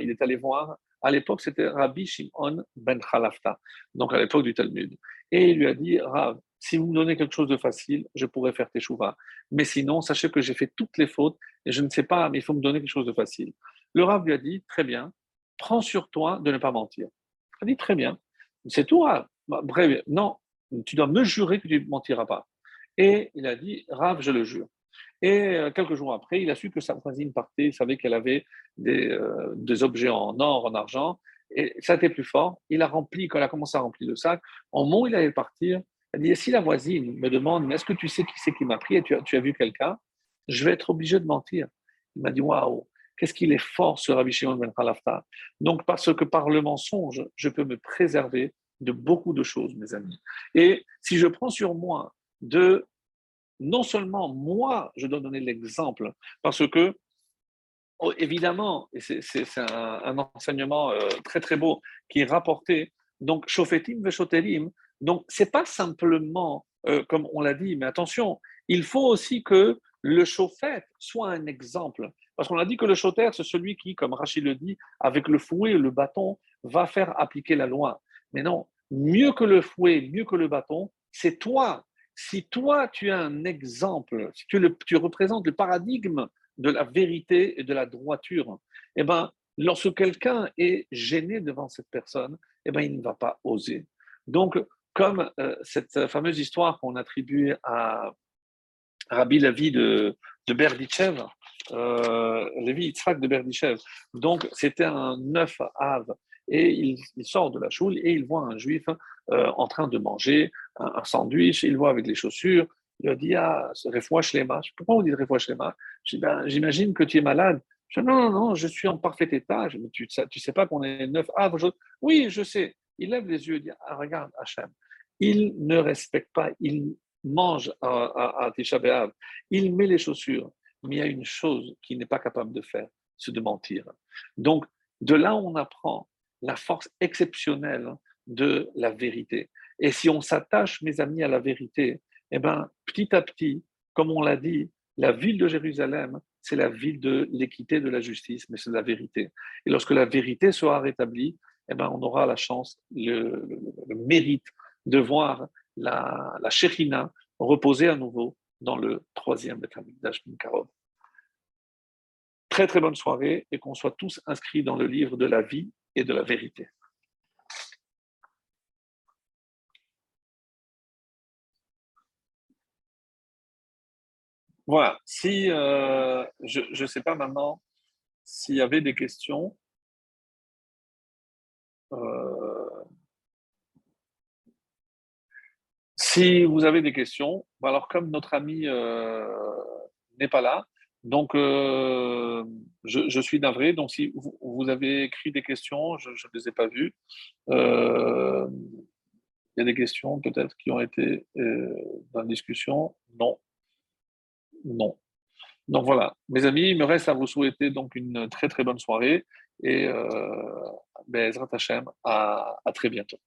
[SPEAKER 1] il est allé voir. À l'époque, c'était Rabbi Shimon ben Khalafta, donc à l'époque du Talmud. Et il lui a dit Rav, si vous me donnez quelque chose de facile, je pourrais faire Teshuvah. Mais sinon, sachez que j'ai fait toutes les fautes et je ne sais pas, mais il faut me donner quelque chose de facile. Le Rav lui a dit, très bien, prends sur toi de ne pas mentir. Il a dit, très bien, c'est tout, Rav. Bah, bref, non, tu dois me jurer que tu ne mentiras pas. Et il a dit, Rav, je le jure. Et euh, quelques jours après, il a su que sa voisine partait, il savait qu'elle avait des, euh, des, objets en or, en argent, et ça été plus fort. Il a rempli, quand il a commencé à remplir le sac, en moment où il allait partir, a dit, si la voisine me demande, est-ce que tu sais qui c'est qui m'a pris et tu as, tu as vu quelqu'un, je vais être obligé de mentir. Il m'a dit, waouh, Qu'est-ce qu'il est fort, ce Rabbi Shimon ben Khalafta Donc, parce que par le mensonge, je peux me préserver de beaucoup de choses, mes amis. Et si je prends sur moi de, non seulement moi, je dois donner l'exemple, parce que, oh, évidemment, et c'est un, enseignement euh, très très beau qui est rapporté, donc, Shofetim Veshoterim, donc, c'est pas simplement, euh, comme on l'a dit, mais attention, il faut aussi que le chauffette soit un exemple. Parce qu'on a dit que le choter, c'est celui qui, comme Rachid le dit, avec le fouet et le bâton, va faire appliquer la loi. Mais non, mieux que le fouet, mieux que le bâton, c'est toi si toi, tu as un exemple, si tu représentes le paradigme de la vérité et de la droiture, eh ben, lorsque quelqu'un est gêné devant cette personne, eh ben, il ne va pas oser. Donc, comme euh, cette fameuse histoire qu'on attribue à Rabbi Lavi de, de Berdichev, euh, Lévi Yitzhak de Berdichev. Donc, c'était un neuf ave. Et il, sort de la choule et il voit un juif euh, en train de manger un, sandwich. Il voit avec les chaussures. Il a dit Ah, Refoua Shlema. Pourquoi on dit Refoua Shlema ben, J'imagine que tu es malade. Je non, non, non, je suis en parfait état. Je, tu ne sais, pas qu'on est neuf ave. oui, je sais. Il lève les yeux et dit ah, Regarde, Hachem. Il ne respecte pas, il mange à, à, à il met les chaussures, mais il y a une chose qu'il n'est pas capable de faire, c'est de mentir. Donc, de là, on apprend la force exceptionnelle de la vérité. Et si on s'attache, mes amis, à la vérité, eh ben, petit à petit, comme on l'a dit, la ville de Jérusalem, c'est la ville de l'équité, de la justice, mais c'est la vérité. Et lorsque la vérité sera rétablie, eh ben, on aura la chance, le, mérite de voir la, la reposer à nouveau dans le troisième Betamikdash Minkarov. Très très bonne soirée et qu'on soit tous inscrits dans le livre de la vie et de la vérité. Voilà, si euh, je ne sais pas maintenant s'il y avait des questions. Euh, si vous avez des questions, alors comme notre ami euh, n'est pas là, donc je, suis navré. Donc si vous, avez écrit des questions, je ne les ai pas vues. il y a des questions peut-être qui ont été dans la discussion? Non, non. Donc voilà, mes amis, il me reste à vous souhaiter donc une très très bonne soirée et euh, ben, à, à très bientôt.